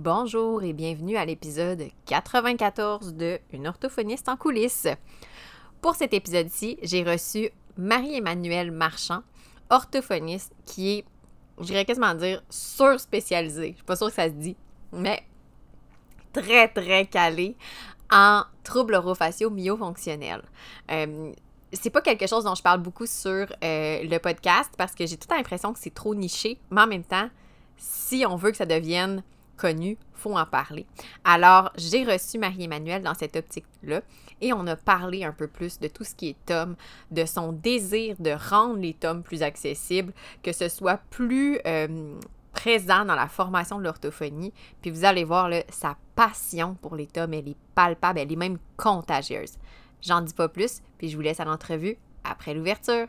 Bonjour et bienvenue à l'épisode 94 de Une orthophoniste en coulisses. Pour cet épisode-ci, j'ai reçu Marie-Emmanuelle Marchand, orthophoniste qui est, je dirais quasiment dire, sur-spécialisée. Je suis pas sûre que ça se dit, mais très, très calée en troubles orofaciaux myofonctionnels. Euh, c'est pas quelque chose dont je parle beaucoup sur euh, le podcast parce que j'ai toute l'impression que c'est trop niché, mais en même temps, si on veut que ça devienne connu, faut en parler. Alors, j'ai reçu Marie-Emmanuelle dans cette optique-là et on a parlé un peu plus de tout ce qui est tome, de son désir de rendre les tomes plus accessibles, que ce soit plus euh, présent dans la formation de l'orthophonie. Puis vous allez voir, sa passion pour les tomes, elle est palpable, elle est même contagieuse. J'en dis pas plus, puis je vous laisse à l'entrevue après l'ouverture.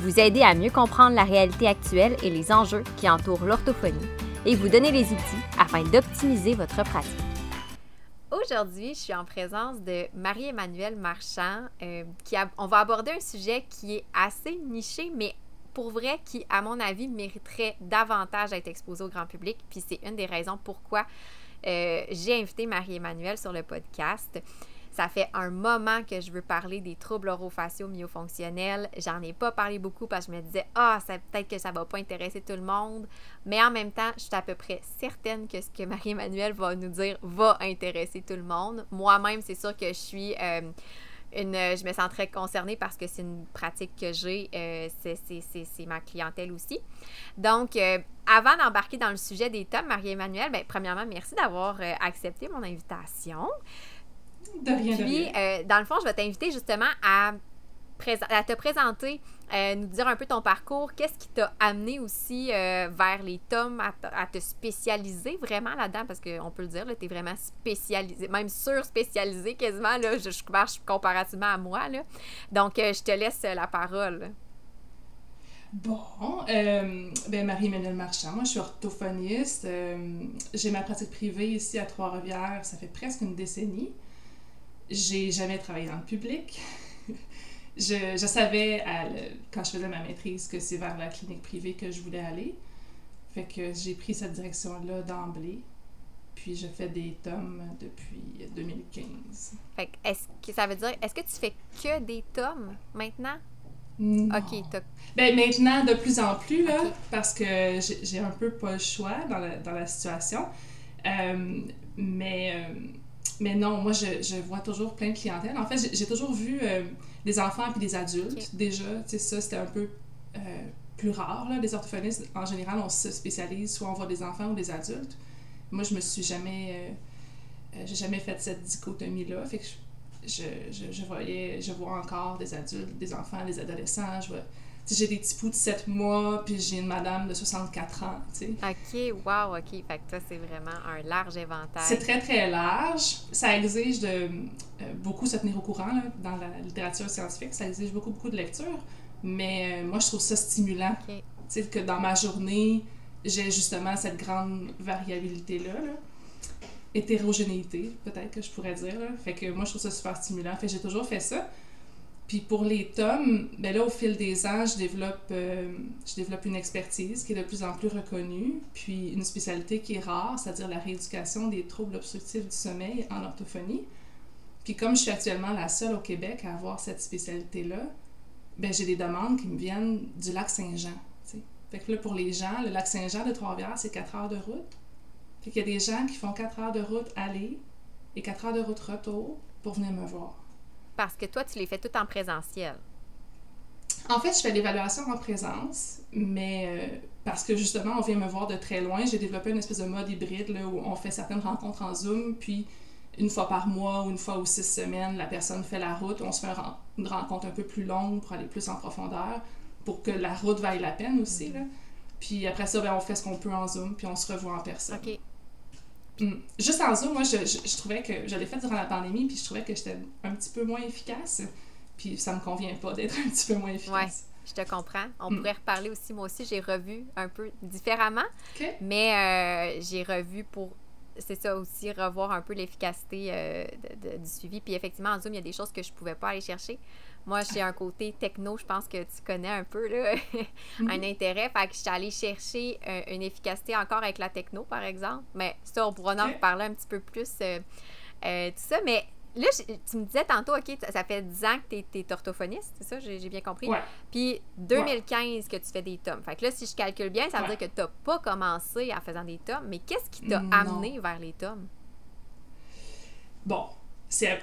Vous aider à mieux comprendre la réalité actuelle et les enjeux qui entourent l'orthophonie et vous donner les outils afin d'optimiser votre pratique. Aujourd'hui, je suis en présence de Marie-Emmanuelle Marchand. Euh, qui on va aborder un sujet qui est assez niché, mais pour vrai, qui, à mon avis, mériterait davantage d'être exposé au grand public. Puis c'est une des raisons pourquoi euh, j'ai invité Marie-Emmanuelle sur le podcast. Ça fait un moment que je veux parler des troubles orofaciaux myofonctionnels. J'en ai pas parlé beaucoup parce que je me disais, ah, peut-être que ça va pas intéresser tout le monde. Mais en même temps, je suis à peu près certaine que ce que Marie-Emmanuelle va nous dire va intéresser tout le monde. Moi-même, c'est sûr que je suis. Euh, une, je me sens très concernée parce que c'est une pratique que j'ai, euh, c'est ma clientèle aussi. Donc, euh, avant d'embarquer dans le sujet des tomes, Marie-Emmanuelle, ben, premièrement, merci d'avoir accepté mon invitation. De rien, Puis, euh, dans le fond, je vais t'inviter justement à, à te présenter, euh, nous dire un peu ton parcours. Qu'est-ce qui t'a amené aussi euh, vers les tomes, à, te spécialiser vraiment là-dedans? Parce qu'on peut le dire, tu es vraiment spécialisé, même sur-spécialisé quasiment. Là, je, je marche comparativement à moi. Là. Donc, je te laisse la parole. Bon, euh, ben Marie-Emmanuelle Marchand, moi je suis orthophoniste. j'ai ma pratique privée ici à Trois-Rivières, ça fait presque une décennie. J'ai jamais travaillé dans le public. je, je, savais, quand je faisais ma maîtrise, que c'est vers la clinique privée que je voulais aller. Fait que j'ai pris cette direction-là d'emblée. Puis je fais des tomes depuis 2015. Fait que, est-ce que ça veut dire, est-ce que tu fais que des tomes maintenant? Non. OK, ben, maintenant, de plus en plus, là, parce que j'ai un peu pas le choix dans la, dans la situation. Euh, mais euh, mais non, moi, je, je, vois toujours plein de clientèle. En fait, j'ai toujours vu euh, des enfants et des adultes. Déjà, tu sais, ça, c'était un peu euh, plus rare. Là. Les orthophonistes, en général, on se spécialise, soit on voit des enfants ou des adultes. Moi, je me suis jamais... Euh, j'ai jamais fait cette dichotomie-là. Fait que je, je, je, voyais... Je vois encore des adultes, des enfants, des adolescents. Je vois j'ai des petits poux de 7 mois, puis j'ai une madame de 64 ans, tu sais. OK, wow, OK. Fait que toi, c'est vraiment un large éventail. C'est très, très large. Ça exige de euh, beaucoup se tenir au courant là, dans la littérature scientifique. Ça exige beaucoup, beaucoup de lecture. Mais euh, moi, je trouve ça stimulant. Tu sais, que dans ma journée, j'ai justement cette grande variabilité-là. Là. Hétérogénéité, peut-être que je pourrais dire. Là. Fait que moi, je trouve ça super stimulant. Fait que j'ai toujours fait ça. Puis pour les tomes, ben là, au fil des ans, je développe, euh, je développe une expertise qui est de plus en plus reconnue, puis une spécialité qui est rare, c'est-à-dire la rééducation des troubles obstructifs du sommeil en orthophonie. Puis comme je suis actuellement la seule au Québec à avoir cette spécialité-là, ben j'ai des demandes qui me viennent du lac Saint-Jean. Fait que là, pour les gens, le lac Saint-Jean de Trois-Rivières, c'est 4 heures de route. Fait qu'il y a des gens qui font 4 heures de route aller et 4 heures de route retour pour venir me voir parce que toi, tu les fais tout en présentiel. En fait, je fais l'évaluation en présence, mais euh, parce que justement, on vient me voir de très loin. J'ai développé une espèce de mode hybride là, où on fait certaines rencontres en Zoom, puis une fois par mois ou une fois ou six semaines, la personne fait la route. On se fait une rencontre un peu plus longue pour aller plus en profondeur, pour que la route vaille la peine aussi. Là. Puis après ça, ben, on fait ce qu'on peut en Zoom, puis on se revoit en personne. OK. Mm. Juste en Zoom, moi, je, je, trouvais que je l'ai fait durant la pandémie, puis je trouvais que j'étais un petit peu moins efficace. Puis ça me convient pas d'être un petit peu moins efficace. Je te comprends. On mm. pourrait reparler aussi. Moi aussi, j'ai revu un peu différemment. Mais euh, j'ai revu pour c'est ça aussi, revoir un peu l'efficacité euh, du suivi. Puis effectivement, en Zoom, il y a des choses que je ne pouvais pas aller chercher. Moi, j'ai un côté techno, je pense que tu connais un peu, là, un intérêt. Fait que je suis allée chercher euh, une efficacité encore avec la techno, par exemple. Mais ça, on pourra en reparler un petit peu plus, tout ça. Mais Là, tu me disais tantôt, OK, ça fait 10 ans que tu es, orthophoniste, c'est ça? J'ai bien compris. Puis 2015 que tu fais des tomes. Fait que là, si je calcule bien, ça veut dire que tu n'as pas commencé en faisant des tomes. Mais qu'est-ce qui t'a amené vers les tomes? Bon,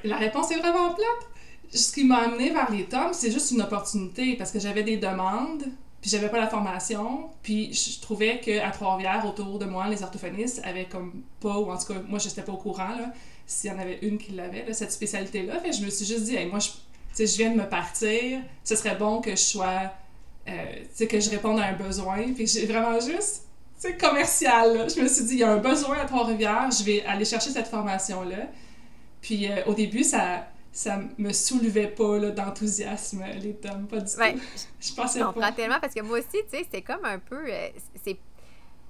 la réponse est vraiment plate. Ce qui m'a amené vers les tomes, c'est juste une opportunité parce que j'avais des demandes, puis j'avais pas la formation, puis je trouvais qu'à Trois-Rivières, autour de moi, les orthophonistes avaient comme pas, ou en tout cas, moi, je n'étais pas au courant, là, s'il y en avait une qui l'avait, cette spécialité-là. Fait je me suis juste dit, moi, je, je viens de me partir, ce serait bon que je sois, euh, que je réponde à un besoin. Puis j'ai vraiment juste, c'est commercial. Je me suis dit, il y a un besoin à Trois-Rivières, je vais aller chercher cette formation-là. Puis euh, au début, ça ça me soulevait pas d'enthousiasme, les tomes, pas du tout. je pensais pas. comprends tellement parce que moi aussi, tu sais, c'est comme un peu. Euh, c'est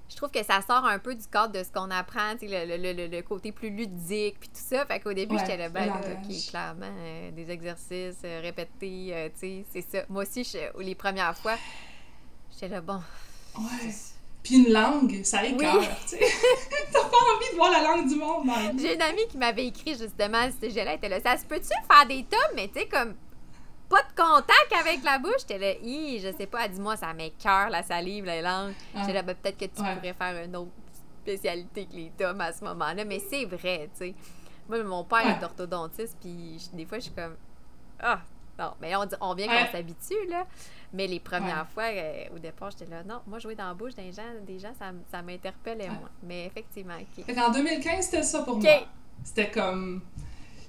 je trouve que ça sort un peu du cadre de ce qu'on apprend, le, le, le, côté plus ludique, puis tout ça. Fait qu'au début, j'étais là, ben, OK, clairement, euh, des exercices euh, répétés, euh, tu sais, c'est ça. Moi aussi, je, les premières fois, j'étais là, bon. Ouais. Puis une langue, ça écœure, oui. tu sais. T'as pas envie de voir la langue du monde, J'ai une amie qui m'avait écrit justement à ce sujet-là, elle était là, ça se peut-tu faire des tomes, mais tu sais, comme pas de contact avec la bouche. J'étais là, je sais pas, dis-moi, ça m'écœure la salive, la langue. Ah. J'étais là, ben, peut-être que tu pourrais faire une autre spécialité que les tomes à ce moment-là. Mais c'est vrai, tu sais. Moi, mon père est orthodontiste, puis des fois, je suis comme, ah, non, mais on, on vient qu'on s'habitue, là. Mais les premières fois, euh, au départ, j'étais là, non, moi, jouer dans la bouche des gens, des gens ça, ça m'interpellait, moi. Mais effectivement, OK. En 2015, c'était ça pour moi. C'était comme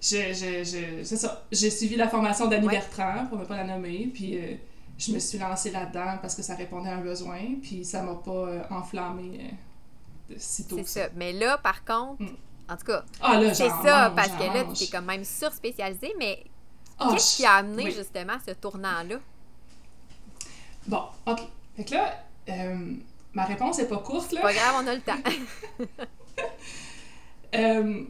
c'est ça. J'ai suivi la formation d'Annie Bertrand, pour ne pas la nommer, puis euh, je me suis lancée là-dedans parce que ça répondait à un besoin, puis ça m'a pas euh, enflammé euh, si tôt. C'est ça. Mais là, par contre, mm. en tout cas, ah, c'est ça, parce que là, tu es quand même surspécialisée, mais ah, qu'est-ce qui a amené justement ce tournant-là? Bon, OK. Fait que là, ma réponse est pas courte, là. Pas grave, on a le temps.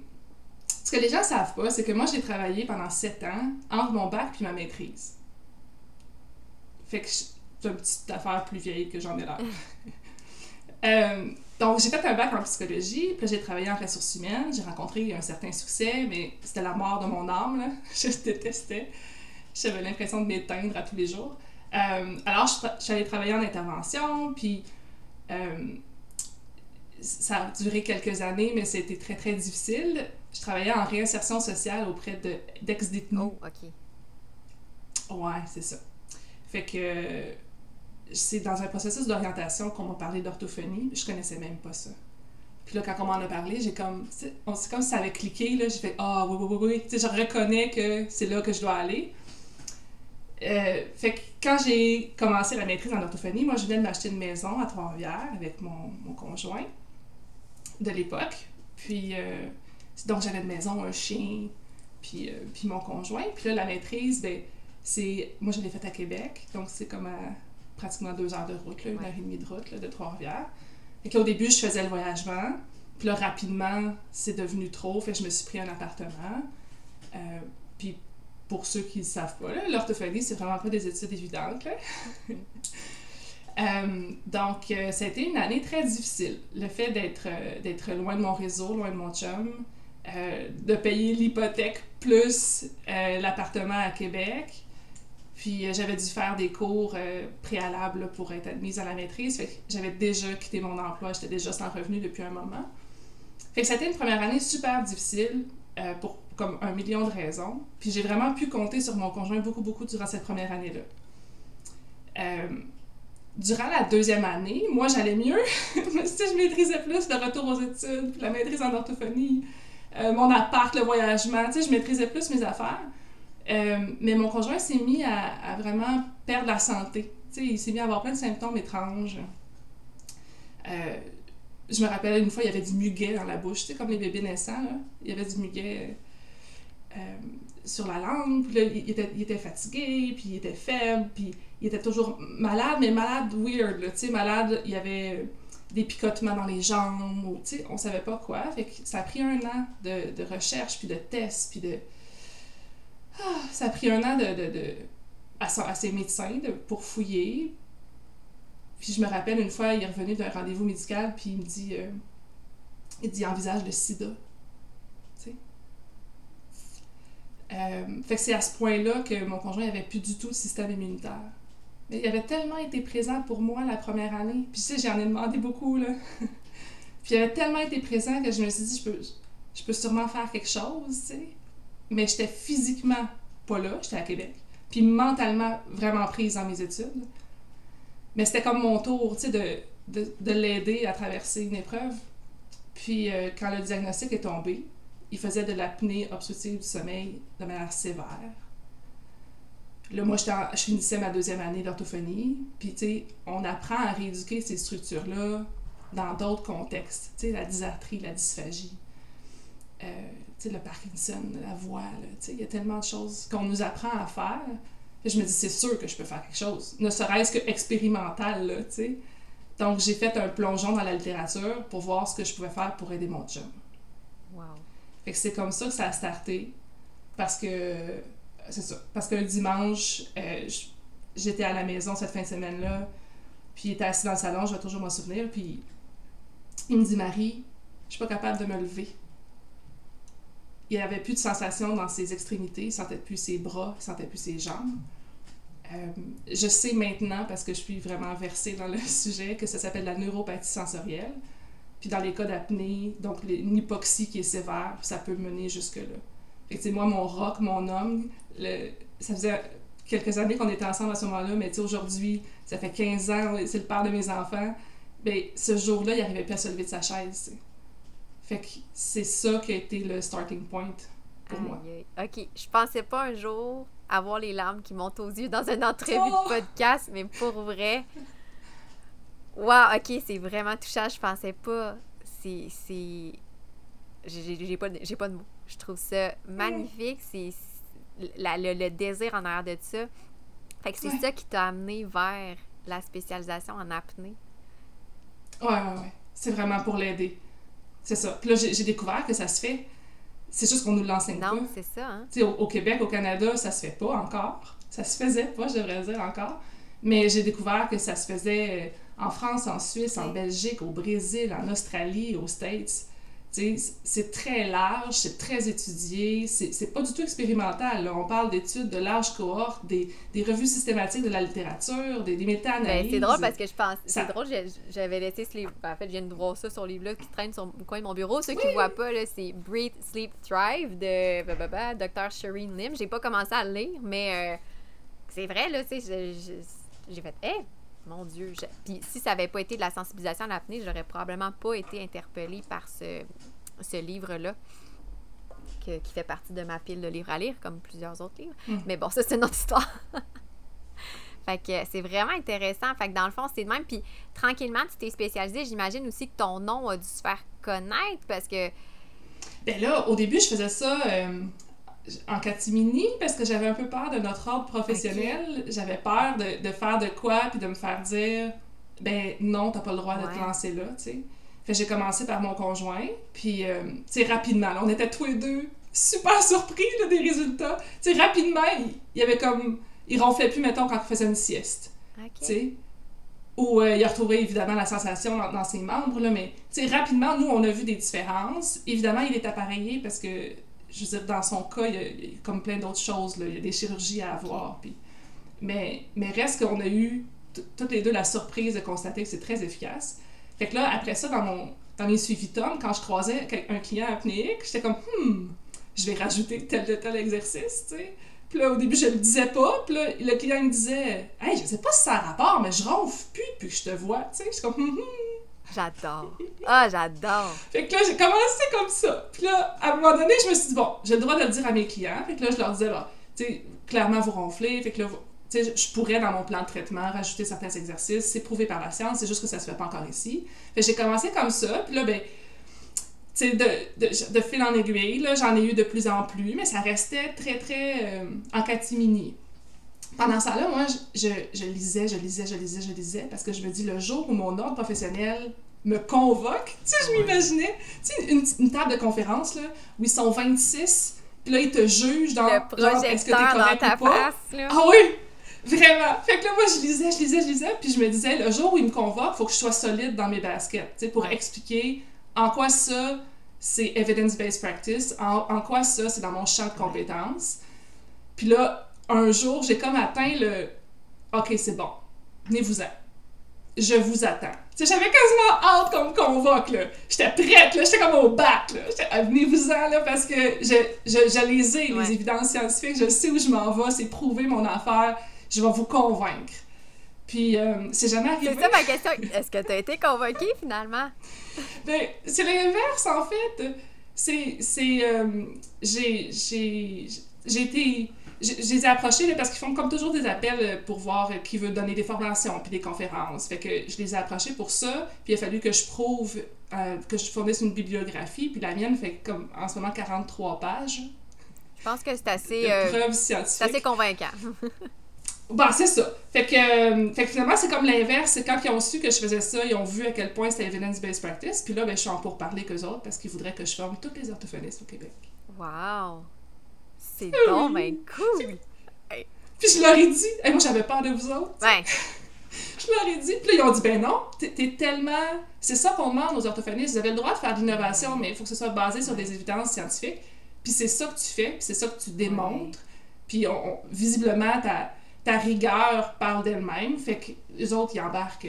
Ce que les gens savent pas, c'est que moi, j'ai travaillé pendant sept ans entre mon bac puis ma maîtrise. Fait que c'est une petite affaire plus vieille que j'en ai l'air. Euh, donc, j'ai fait un bac en psychologie, puis j'ai travaillé en ressources humaines. J'ai rencontré un certain succès, mais c'était la mort de mon âme, là. Je détestais. J'avais l'impression de m'éteindre à tous les jours. Euh, alors, je, suis allée travailler en intervention, puis euh, ça a duré quelques années, mais c'était très, très difficile je travaillais en réinsertion sociale auprès d'ex-détenus. oh, OK. Ouais, c'est ça. Fait que c'est dans un processus d'orientation qu'on m'a parlé d'orthophonie. Je connaissais même pas ça. Puis là, quand on m'en a parlé, j'ai comme. C'est comme si ça avait cliqué, là. J'ai fait Ah, oui, oui, oui, oui. Tu sais, je reconnais que c'est là que je dois aller. Euh, fait que quand j'ai commencé la maîtrise en orthophonie, moi, je venais de m'acheter une maison à Trois-Rivières avec mon, mon conjoint de l'époque. Puis. Euh, donc, j'avais une maison, un chien, puis, euh, puis mon conjoint. Puis là, la maîtrise, ben, c'est. Moi, je l'ai faite à Québec, donc c'est comme à pratiquement deux heures de route, là, une heure et demie de route là, de Trois-Rivières. Et au début, je faisais le voyagement. Puis là, rapidement, c'est devenu trop. Fait que je me suis pris un appartement. Puis pour ceux qui ne savent pas, l'orthophonie, c'est vraiment pas des études évidentes. euh, donc, été une année très difficile. Le fait d'être, d'être loin de mon réseau, loin de mon chum, euh, de payer l'hypothèque plus euh, l'appartement à Québec. Puis euh, j'avais dû faire des cours préalables pour être admise à la maîtrise. j'avais déjà quitté mon emploi, j'étais déjà sans revenu depuis un moment. Fait une première année super difficile pour comme un million de raisons. Puis j'ai vraiment pu compter sur mon conjoint beaucoup, beaucoup durant cette première année-là. durant la deuxième année, moi j'allais mieux. si je maîtrisais plus le retour aux études, la maîtrise en orthophonie, euh, mon appart, le voyagement, tu sais, je maîtrisais plus mes affaires. Euh, mais mon conjoint s'est mis à, vraiment perdre la santé. Tu il s'est mis à avoir plein de symptômes étranges. Euh, je me rappelle une fois, il y avait du muguet dans la bouche, comme les bébés naissants. Il y avait du muguet euh, sur la langue, puis il était, fatigué, puis il était faible, puis il était toujours malade, mais malade weird, tu sais, malade, il y avait des picotements dans les jambes, ou, tu sais, on savait pas quoi. Fait que ça a pris un an de, recherche, puis de tests, puis de... Ah, ça a pris un an de, de, de à, ses médecins de, pour fouiller. Puis je me rappelle, une fois, il est revenu d'un rendez-vous médical, puis il me dit... euh, il dit, envisage le sida. Tu sais? Euh, fait que c'est à ce point-là que mon conjoint avait plus du tout de système immunitaire. Mais il avait tellement été présent pour moi la première année. Puis tu sais, j'en ai demandé beaucoup, là. Puis il avait tellement été présent que je me suis dit, je peux, je peux sûrement faire quelque chose, tu sais. Mais j'étais physiquement pas là, j'étais à Québec. Puis mentalement vraiment prise dans mes études. Mais c'était comme mon tour, tu sais, de, de, de l'aider à traverser une épreuve. Puis euh, quand le diagnostic est tombé, il faisait de l'apnée obstructive du sommeil de manière sévère. Là, moi, je finissais ma deuxième année d'orthophonie. Puis, tu sais, on apprend à rééduquer ces structures-là dans d'autres contextes. Tu sais, la dysarthrie, la dysphagie, euh, tu sais, le Parkinson, la voix, tu sais, il y a tellement de choses qu'on nous apprend à faire. Puis je me dis, c'est sûr que je peux faire quelque chose. Ne serait-ce que expérimental, là, tu sais. Donc, j'ai fait un plongeon dans la littérature pour voir ce que je pouvais faire pour aider mon chum. C'est comme ça que ça a starté. Parce que. C'est. Parce que le dimanche, euh, j'étais à la maison cette fin de semaine-là. Puis il était assis dans le salon, je vais toujours m'en souvenir. Puis il me dit Marie, je suis pas capable de me lever. Il avait plus de sensation dans ses extrémités, il sentait plus ses bras, il sentait plus ses jambes. Euh, je sais maintenant, parce que je suis vraiment versée dans le sujet, que ça s'appelle la neuropathie sensorielle. Puis dans les cas d'apnée, donc les- une hypoxie qui est sévère, ça peut mener jusque-là. Fait que, tu sais, moi, mon rock, mon homme, le, ça faisait quelques années qu'on était ensemble à ce moment-là, mais tu sais, aujourd'hui, ça fait 15 ans, c'est le père de mes enfants. Ben, ce jour-là, il n'arrivait plus à se lever de sa chaise, tu sais. Fait que c'est ça qui a été le starting point pour moi. Aïe, aïe. OK, je pensais pas un jour avoir les larmes qui montent aux yeux dans une entrevue Oh! de podcast, mais pour vrai. Wow, OK, c'est vraiment touchant. Je pensais pas. C'est. c'est... J'ai pas, pas de mots. Je trouve ça magnifique. C'est la- le, le désir en arrière de ça. Fait que c'est Ouais. ça qui t'a amené vers la spécialisation en apnée. Ouais, ouais, ouais. C'est vraiment pour l'aider. C'est ça. Puis là, j'ai découvert que ça se fait. C'est juste qu'on nous l'enseigne pas. Non, c'est ça, hein? Tu sais, au, au Québec, au Canada, ça se fait pas encore. Ça se faisait pas, je devrais dire encore. Mais j'ai découvert que ça se faisait euh, en France, en Suisse, en. Belgique, au Brésil, en Australie, aux States. C'est très large, c'est très étudié, c'est pas du tout expérimental. là. On parle d'études de large cohorte, des, des revues systématiques de la littérature, des, des Ben, méta-analyses. c'est drôle parce que je pense. Ça- C'est drôle, j'avais laissé ce livre. ben, en fait, je viens de voir ça sur le livre-là qui traîne sur le coin de mon bureau. Ceux qui voient pas, c'est Breathe, Sleep, Thrive de bah, bah, bah, Dr. Shireen Lim. J'ai pas commencé à le lire, mais euh, c'est vrai, là, j'ai fait, hé, mon Dieu. je- Puis si ça avait pas été de la sensibilisation à l'apnée, j'aurais probablement pas été interpellée par ce, ce livre-là. que- qui fait partie de ma pile de livres à lire, comme plusieurs autres livres. Mm. Mais bon, ça, c'est une autre histoire. Fait que c'est vraiment intéressant. Fait que dans le fond, c'est de même. Puis tranquillement, tu t'es spécialisé. J'imagine aussi que ton nom a dû se faire connaître parce que. Ben là, au début, je faisais ça euh, en catimini parce que j'avais un peu peur de notre ordre professionnel. J'avais peur de, de faire de quoi puis de me faire dire ben non, t'as pas le droit de te lancer là, tu sais. Fait j'ai commencé par mon conjoint, puis euh, tu sais, rapidement, là, on était tous les deux super surpris là, des résultats. Tu sais, rapidement, il, il y avait comme. Il ronflait plus, mettons, quand il faisait une sieste tu sais. Où euh, il a retrouvé évidemment la sensation dans, dans ses membres, là, mais tu sais, rapidement, nous, on a vu des différences. Évidemment, il est appareillé parce que, je veux dire, dans son cas, il y a, comme plein d'autres choses, là. il y a des chirurgies à avoir. Puis... Mais, reste qu'on a eu toutes les deux la surprise de constater que c'est très efficace. Fait que là, après ça, dans, mon, dans mes suivis Tom, quand je croisais un client apnéique, j'étais comme, hmm, je vais rajouter tel de tel exercice, tu sais. Puis là, au début, je le disais pas. Puis là, le client me disait Hey, je sais pas si ça a rapport, mais je ronfle plus que je te vois. Tu sais, je suis comme hum. J'adore. Ah, j'adore. Fait que là, j'ai commencé comme ça. Puis là, à un moment donné, je me suis dit Bon, j'ai le droit de le dire à mes clients. Fait que là, je leur disais Bon, tu sais, clairement, vous ronflez. Fait que là, Tu sais, je pourrais, dans mon plan de traitement, rajouter certains exercices. C'est prouvé par la science, c'est juste que ça se fait pas encore ici. Fait j'ai commencé comme ça, puis là, ben, tu sais, de, de, de, fil en aiguille, là, j'en ai eu de plus en plus, mais ça restait très, très euh, en catimini. Pendant ça, là, moi, je, je, lisais, je lisais, je lisais, je lisais, parce que je me dis, le jour où mon ordre professionnel me convoque, tu sais, je m'imaginais, tu sais, une, une, table de conférence, là, où ils sont 26, puis là, ils te jugent dans, genre, est-ce que t'es correct ou pas? Ah oui! Vraiment. Fait que là, moi, je lisais, je lisais, je lisais, puis je me disais, le jour où il me convoque, il faut que je sois solide dans mes baskets, tu sais, pour expliquer en quoi ça, c'est evidence-based practice, en, en, quoi ça, c'est dans mon champ de compétences. Puis là, un jour, j'ai comme atteint le OK, c'est bon, venez-vous-en. Je vous attends. Tu sais, j'avais quasiment hâte qu'on me convoque, là. J'étais prête, là. J'étais comme au bac, là. Ah, venez-vous-en, là, parce que je, je, je les ai, les évidences scientifiques. Je sais où je m'en vais. C'est prouver mon affaire je vais vous convaincre. Puis, euh, c'est jamais arrivé. C'est ça ma question. Est-ce que tu as été convoqué finalement? ben, c'est l'inverse, en fait. C'est. c'est euh, j'ai, j'ai, j'ai été. Je, les ai approchés parce qu'ils font comme toujours des appels pour voir qui veut donner des formations puis des conférences. Fait que je les ai approchés pour ça. Puis il a fallu que je prouve euh, que je fournisse une bibliographie. Puis la mienne fait comme en ce moment 43 pages. Je pense que c'est assez. Euh, c'est assez convaincant. Bah, c'est ça. Fait que, euh, fait que finalement, c'est comme l'inverse. C'est quand ils ont su que je faisais ça, ils ont vu à quel point c'était evidence-based practice. Puis là, ben, je suis en pour parler qu'eux autres parce qu'ils voudraient que je forme toutes les orthophonistes au Québec. Wow! C'est bon, ben cool! Puis je leur ai dit, hey, moi j'avais peur de vous autres. Ouais. je leur ai dit, puis là ils ont dit, ben non, t'es tellement. C'est ça qu'on demande aux orthophonistes. Vous avez le droit de faire de l'innovation, mais il faut que ce soit basé sur des évidences scientifiques. Puis c'est ça que tu fais, puis c'est ça que tu démontres. Puis on, visiblement, t'as ta rigueur parle d'elle-même. Fait que les autres, ils embarquent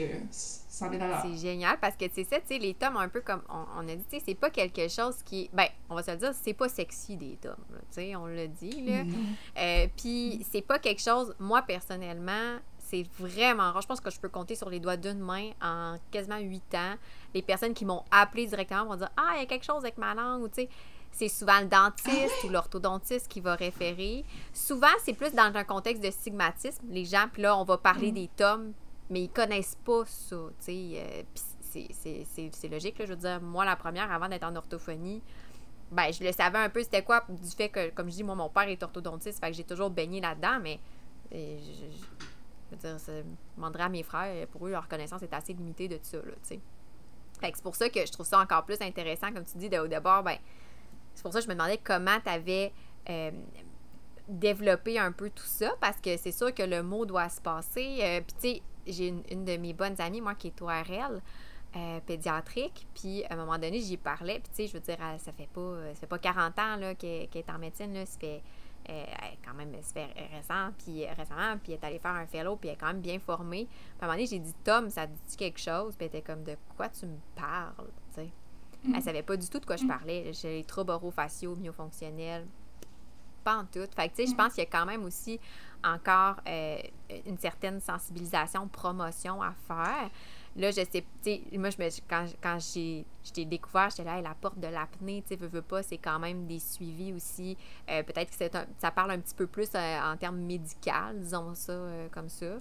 C'est génial parce que, tu sais, les tomes, un peu comme on, a dit, tu sais, c'est pas quelque chose qui. Ben, on va se le dire, c'est pas sexy des tomes, tu sais, on l'a dit, là. Mm-hmm. Euh, puis, c'est pas quelque chose, moi, personnellement, c'est vraiment rare. Je pense que je peux compter sur les doigts d'une main en quasiment huit ans. Les personnes qui m'ont appelé directement vont dire Ah, il y a quelque chose avec ma langue, ou tu sais c'est souvent le dentiste ou l'orthodontiste qui va référer. Souvent, c'est plus dans un contexte de stigmatisme. Les gens, puis là, on va parler mm. des tomes, mais ils connaissent pas ça, tu sais. Euh, c'est logique, là. Je veux dire, moi, la première, avant d'être en orthophonie, ben, je le savais un peu c'était quoi, du fait que, comme je dis, moi, mon père est orthodontiste, fait que j'ai toujours baigné là-dedans, mais euh, je, veux dire, je demanderais à mes frères, pour eux, leur connaissance est assez limitée de ça, là, tu sais. Fait c'est pour ça que je trouve ça encore plus intéressant, comme tu dis, au départ, ben, c'est pour ça que je me demandais comment tu avais euh, développé un peu tout ça, parce que c'est sûr que le mot doit se passer. Euh, puis, tu sais, j'ai une, de mes bonnes amies, moi, qui est ORL. Euh, pédiatrique, puis à un moment donné, j'y parlais, puis tu sais, je veux dire, ça fait pas, ça fait pas 40 ans qu'elle est en médecine, là, ça fait quand même, ça fait récent, puis récemment, puis elle est allée faire un fellow, puis elle est quand même bien formée. Puis à un moment donné, j'ai dit, Tom, ça dit quelque chose? Puis elle était comme, de quoi tu me parles, tu sais? Elle Elle savait pas du tout de quoi je parlais. J'ai les troubles orofaciaux, myofonctionnels. Pas en tout. Fait que, tu sais, je pense qu'il y a quand même aussi encore euh, une certaine sensibilisation, promotion à faire. Là, je sais, tu sais, moi, je me, quand, quand j'ai, t'ai découvert, j'étais là, la porte de l'apnée, tu sais, veux, veux pas, c'est quand même des suivis aussi. Euh, peut-être que ça parle un petit peu plus euh, en termes médicaux, disons ça comme ça.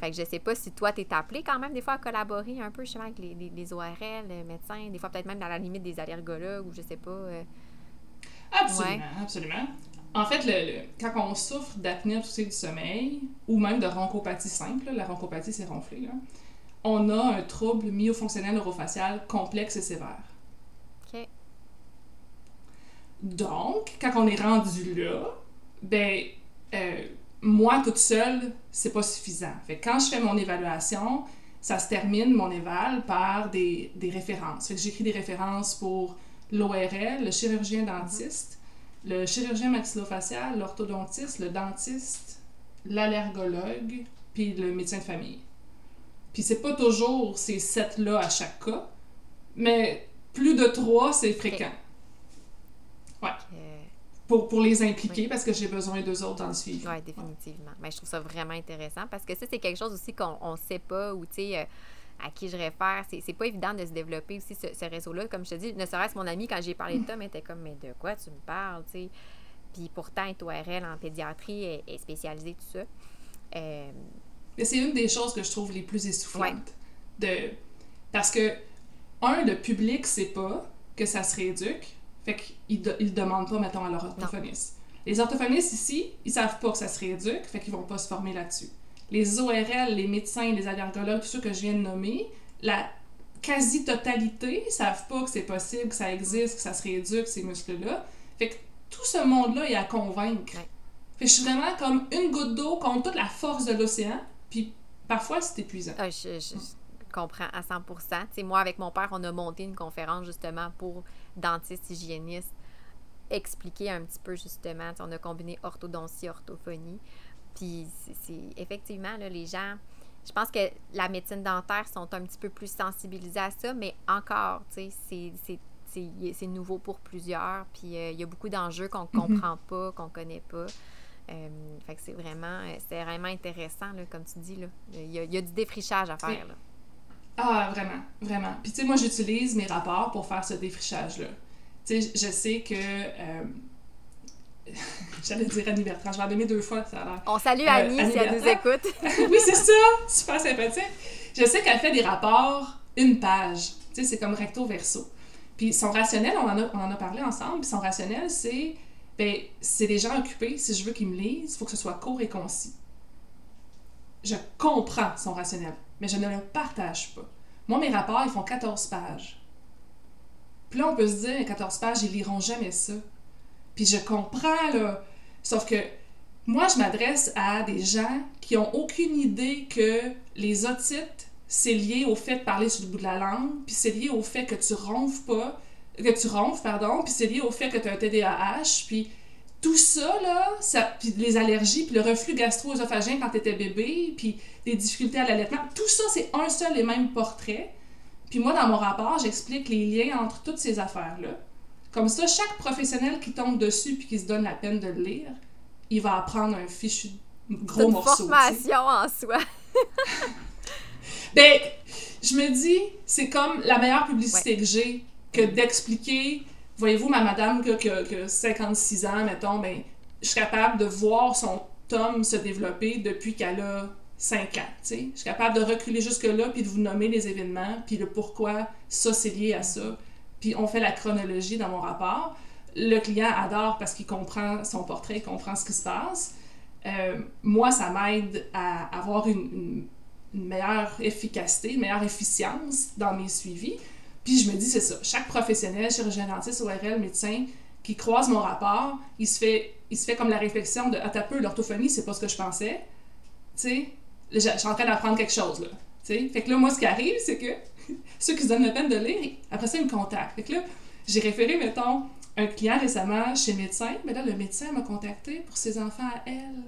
Fait que je sais pas si toi, tu es appelé quand même des fois à collaborer un peu justement avec les, les, ORL, les médecins, des fois peut-être même dans la limite des allergologues ou je sais pas. Euh. Absolument, absolument. En fait, le, quand on souffre d'apnée obstructive du sommeil ou même de ronchopathie simple, la ronchopathie c'est ronflé, on a un trouble myofonctionnel neurofacial complexe et sévère. OK. Donc, quand on est rendu là, ben, euh, moi, toute seule, c'est pas suffisant. Fait quand je fais mon évaluation, ça se termine, mon éval, par des, des références. Fait que j'écris des références pour l'ORL, le chirurgien dentiste, le chirurgien maxillofacial, l'orthodontiste, le dentiste, l'allergologue, puis le médecin de famille. Puis c'est pas toujours ces sept-là à chaque cas, mais plus de trois, c'est fréquent. Ouais pour, pour les impliquer parce que j'ai besoin d'eux autres dans le suivi. Oui, définitivement. Mais je trouve ça vraiment intéressant parce que ça, c'est quelque chose aussi qu'on ne sait pas ou, tu sais, euh, à qui je réfère. C'est pas évident de se développer aussi ce, réseau-là. Comme je te dis, ne serait-ce mon ami, quand j'ai parlé de Tom, était comme, mais de quoi tu me parles, tu sais? Puis pourtant, est ORL en pédiatrie, est, est spécialisée, tout ça. Euh, Mais c'est une des choses que je trouve les plus essoufflantes. De... Parce que, un, le public sait pas que ça se rééduque, fait qu'ils ne demandent pas, mettons, à leur orthophoniste. Les orthophonistes ici, ils savent pas que ça se rééduque, fait qu'ils vont pas se former là-dessus. Les ORL, les médecins, les allergologues, tous ceux que je viens de nommer, la quasi-totalité savent pas que c'est possible, que ça existe, que ça se rééduque, ces muscles-là. Fait que tout ce monde-là est à convaincre. Fait que je suis vraiment comme une goutte d'eau contre toute la force de l'océan, puis parfois c'est épuisant. ah, je, je- je comprends à 100 Tu sais, moi, avec mon père, on a monté une conférence justement pour dentistes, hygiénistes, expliquer un petit peu justement. On a combiné orthodontie, orthophonie. Puis, c'est- effectivement, là, les gens. Je pense que la médecine dentaire sont un petit peu plus sensibilisés à ça, mais encore, tu sais, c'est- nouveau pour plusieurs. Puis, euh, il y a beaucoup d'enjeux qu'on ne comprend pas, qu'on connaît pas. Euh, fait que c'est vraiment, euh, c'est vraiment intéressant, là, comme tu dis. Là. Il, y a, il y a du défrichage à faire. Là. Ah, vraiment, vraiment. Puis, tu sais, moi, j'utilise mes rapports pour faire ce défrichage-là. Tu sais, je sais que. euh, J'allais dire Annie Bertrand, je vais en nommer deux fois, ça a l'air. On salue Euh, Annie Annie si elle nous écoute. oui, c'est ça! Super sympathique. Je sais qu'elle fait des rapports une page. Tu sais, c'est comme recto verso. Puis son rationnel, on en a, on en a parlé ensemble, puis son rationnel, c'est ben, c'est des gens occupés, si je veux qu'ils me lisent, il faut que ce soit court et concis. Je comprends son rationnel, mais je ne le partage pas. Moi, mes rapports, ils font 14 pages. Puis là, on peut se dire, 14 pages, ils liront jamais ça. Puis je comprends, là. Sauf que moi, je m'adresse à des gens qui ont aucune idée que les otites, c'est lié au fait de parler sur le bout de la langue, puis c'est lié au fait que tu ronfles pas, que tu ronfles, pardon, puis c'est lié au fait que tu as un TDAH, puis tout ça, là, ça, puis les allergies, puis le reflux gastro-œsophagien quand tu étais bébé, puis des difficultés à l'allaitement, tout ça, c'est un seul et même portrait. Puis moi, dans mon rapport, j'explique les liens entre toutes ces affaires-là. Comme ça, chaque professionnel qui tombe dessus puis qui se donne la peine de le lire, il va apprendre un fichu gros une morceau. formation en soi. Ben, je me dis, c'est comme la meilleure publicité que j'ai que d'expliquer. Voyez-vous, ma madame a- qui a 56 ans, mettons, ben, je suis capable de voir son tome se développer depuis qu'elle a 5 ans, tu sais. Je suis capable de reculer jusque-là, puis de vous nommer les événements, puis le pourquoi ça, c'est lié à ça. Puis on fait la chronologie dans mon rapport. Le client adore parce qu'il comprend son portrait, il comprend ce qui se passe. Euh, moi, ça m'aide à avoir une, meilleure efficacité, une meilleure efficience dans mes suivis. Puis je me dis, c'est ça, chaque professionnel, chirurgien dentiste, ORL, médecin, qui croise mon rapport, il se fait, il se fait comme la réflexion de « Ah, t'as peu, l'orthophonie, c'est pas ce que je pensais. » Tu sais, je suis en train d'apprendre quelque chose, là. Tu sais, fait que là, moi, ce qui arrive, c'est que ceux qui se donnent la peine de lire, après ça, ils me contactent. Fait que là, j'ai référé, mettons, un client récemment chez le médecin, mais là, le médecin m'a contacté pour ses enfants à elle.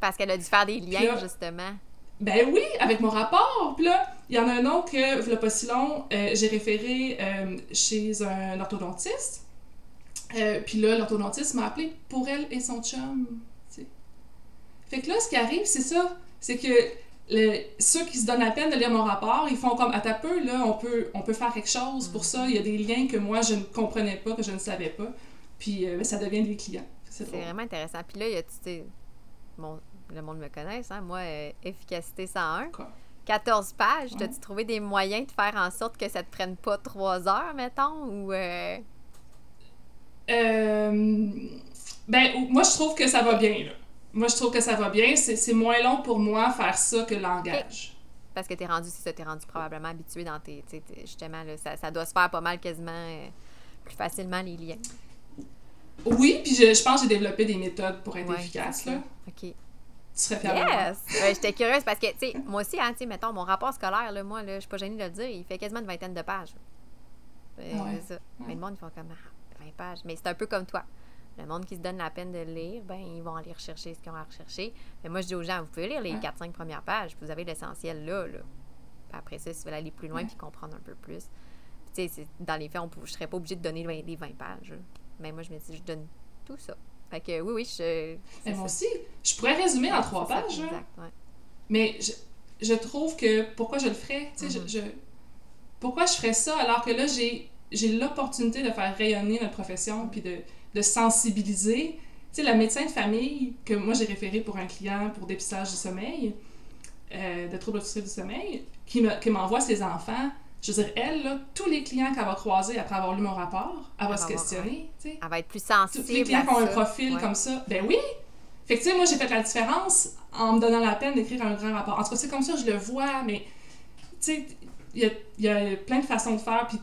Parce qu'elle a dû faire des liens, là- justement. Ben oui, avec mon rapport. Puis là, il y en a un autre que, il pas si long, euh, j'ai référé euh, chez un orthodontiste. Euh, puis là, l'orthodontiste m'a appelé pour elle et son chum. Fait que là, ce qui arrive, c'est ça. C'est que le- ceux qui se donnent la peine de lire mon rapport, ils font comme à ta peu, là, on peut, on peut faire quelque chose pour ça. Il y a des liens que moi, je ne comprenais pas, que je ne savais pas. Puis euh, ben, ça devient des clients. C'est vraiment intéressant. Puis là, il y a, tu sais, bon, le monde me connaît, hein? moi, euh, efficacité 101. Quoi? 14 pages, Ouais. t'as-tu trouvé des moyens de faire en sorte que ça te prenne pas 3 heures, mettons, ou... euh, Euh, ben, moi, je trouve que ça va bien, là. Moi, je trouve que ça va bien. C'est moins long pour moi faire ça que langage. Parce que t'es rendu, c'est ça, t'es rendu probablement habitué dans tes... Justement, là, ça, ça doit se faire pas mal quasiment euh, plus facilement, les liens. Oui, puis je, je pense que j'ai développé des méthodes pour être Ouais, efficace, là. OK. Tu serais fière. Yes! Ouais, J'étais curieuse parce que, tu sais, moi aussi, hein, tu mettons, mon rapport scolaire, là, moi, là, je suis pas gênée de le dire, il fait quasiment une vingtaine de pages. Euh, Ah ouais. ça. Mais le monde, ils font comme ah, 20 pages. Mais c'est un peu comme toi. Le monde qui se donne la peine de le lire, ben, ils vont aller rechercher ce qu'ils ont à rechercher. Mais moi, je dis aux gens, vous pouvez lire les Ouais. 4-5 premières pages, puis vous avez l'essentiel là, là. Puis après ça, si vous voulez aller plus loin Ouais. puis comprendre un peu plus. Puis, tu sais, c'est- dans les faits, on, je serais pas obligée de donner les 20 les 20 pages. là. Mais moi, je me dis, je donne tout ça. Fait que oui, oui, je. Mais moi ça. aussi, je pourrais résumer en trois ça, pages. Exact. Mais je, je trouve que pourquoi je le ferais, tu sais, Mhm. je, je- pourquoi je ferais ça alors que là j'ai j'ai l'opportunité de faire rayonner notre profession puis de, de sensibiliser. sais, la médecin de famille que moi j'ai référé pour un client pour dépistage du sommeil, euh, de troubles obstructifs du sommeil, qui m'envoie ses enfants, je veux dire, elle, là, tous les clients qu'elle va croiser après avoir lu mon rapport, elle va se questionner. sais. Elle va être plus sensible. Tous les clients qui ont un profil comme ça, ben oui! Fait que, tu sais, moi, j'ai fait la différence en me donnant la peine d'écrire un grand rapport. En tout cas, c'est comme ça, je le vois, mais, tu sais, il y a, y a, plein de façons de faire, puis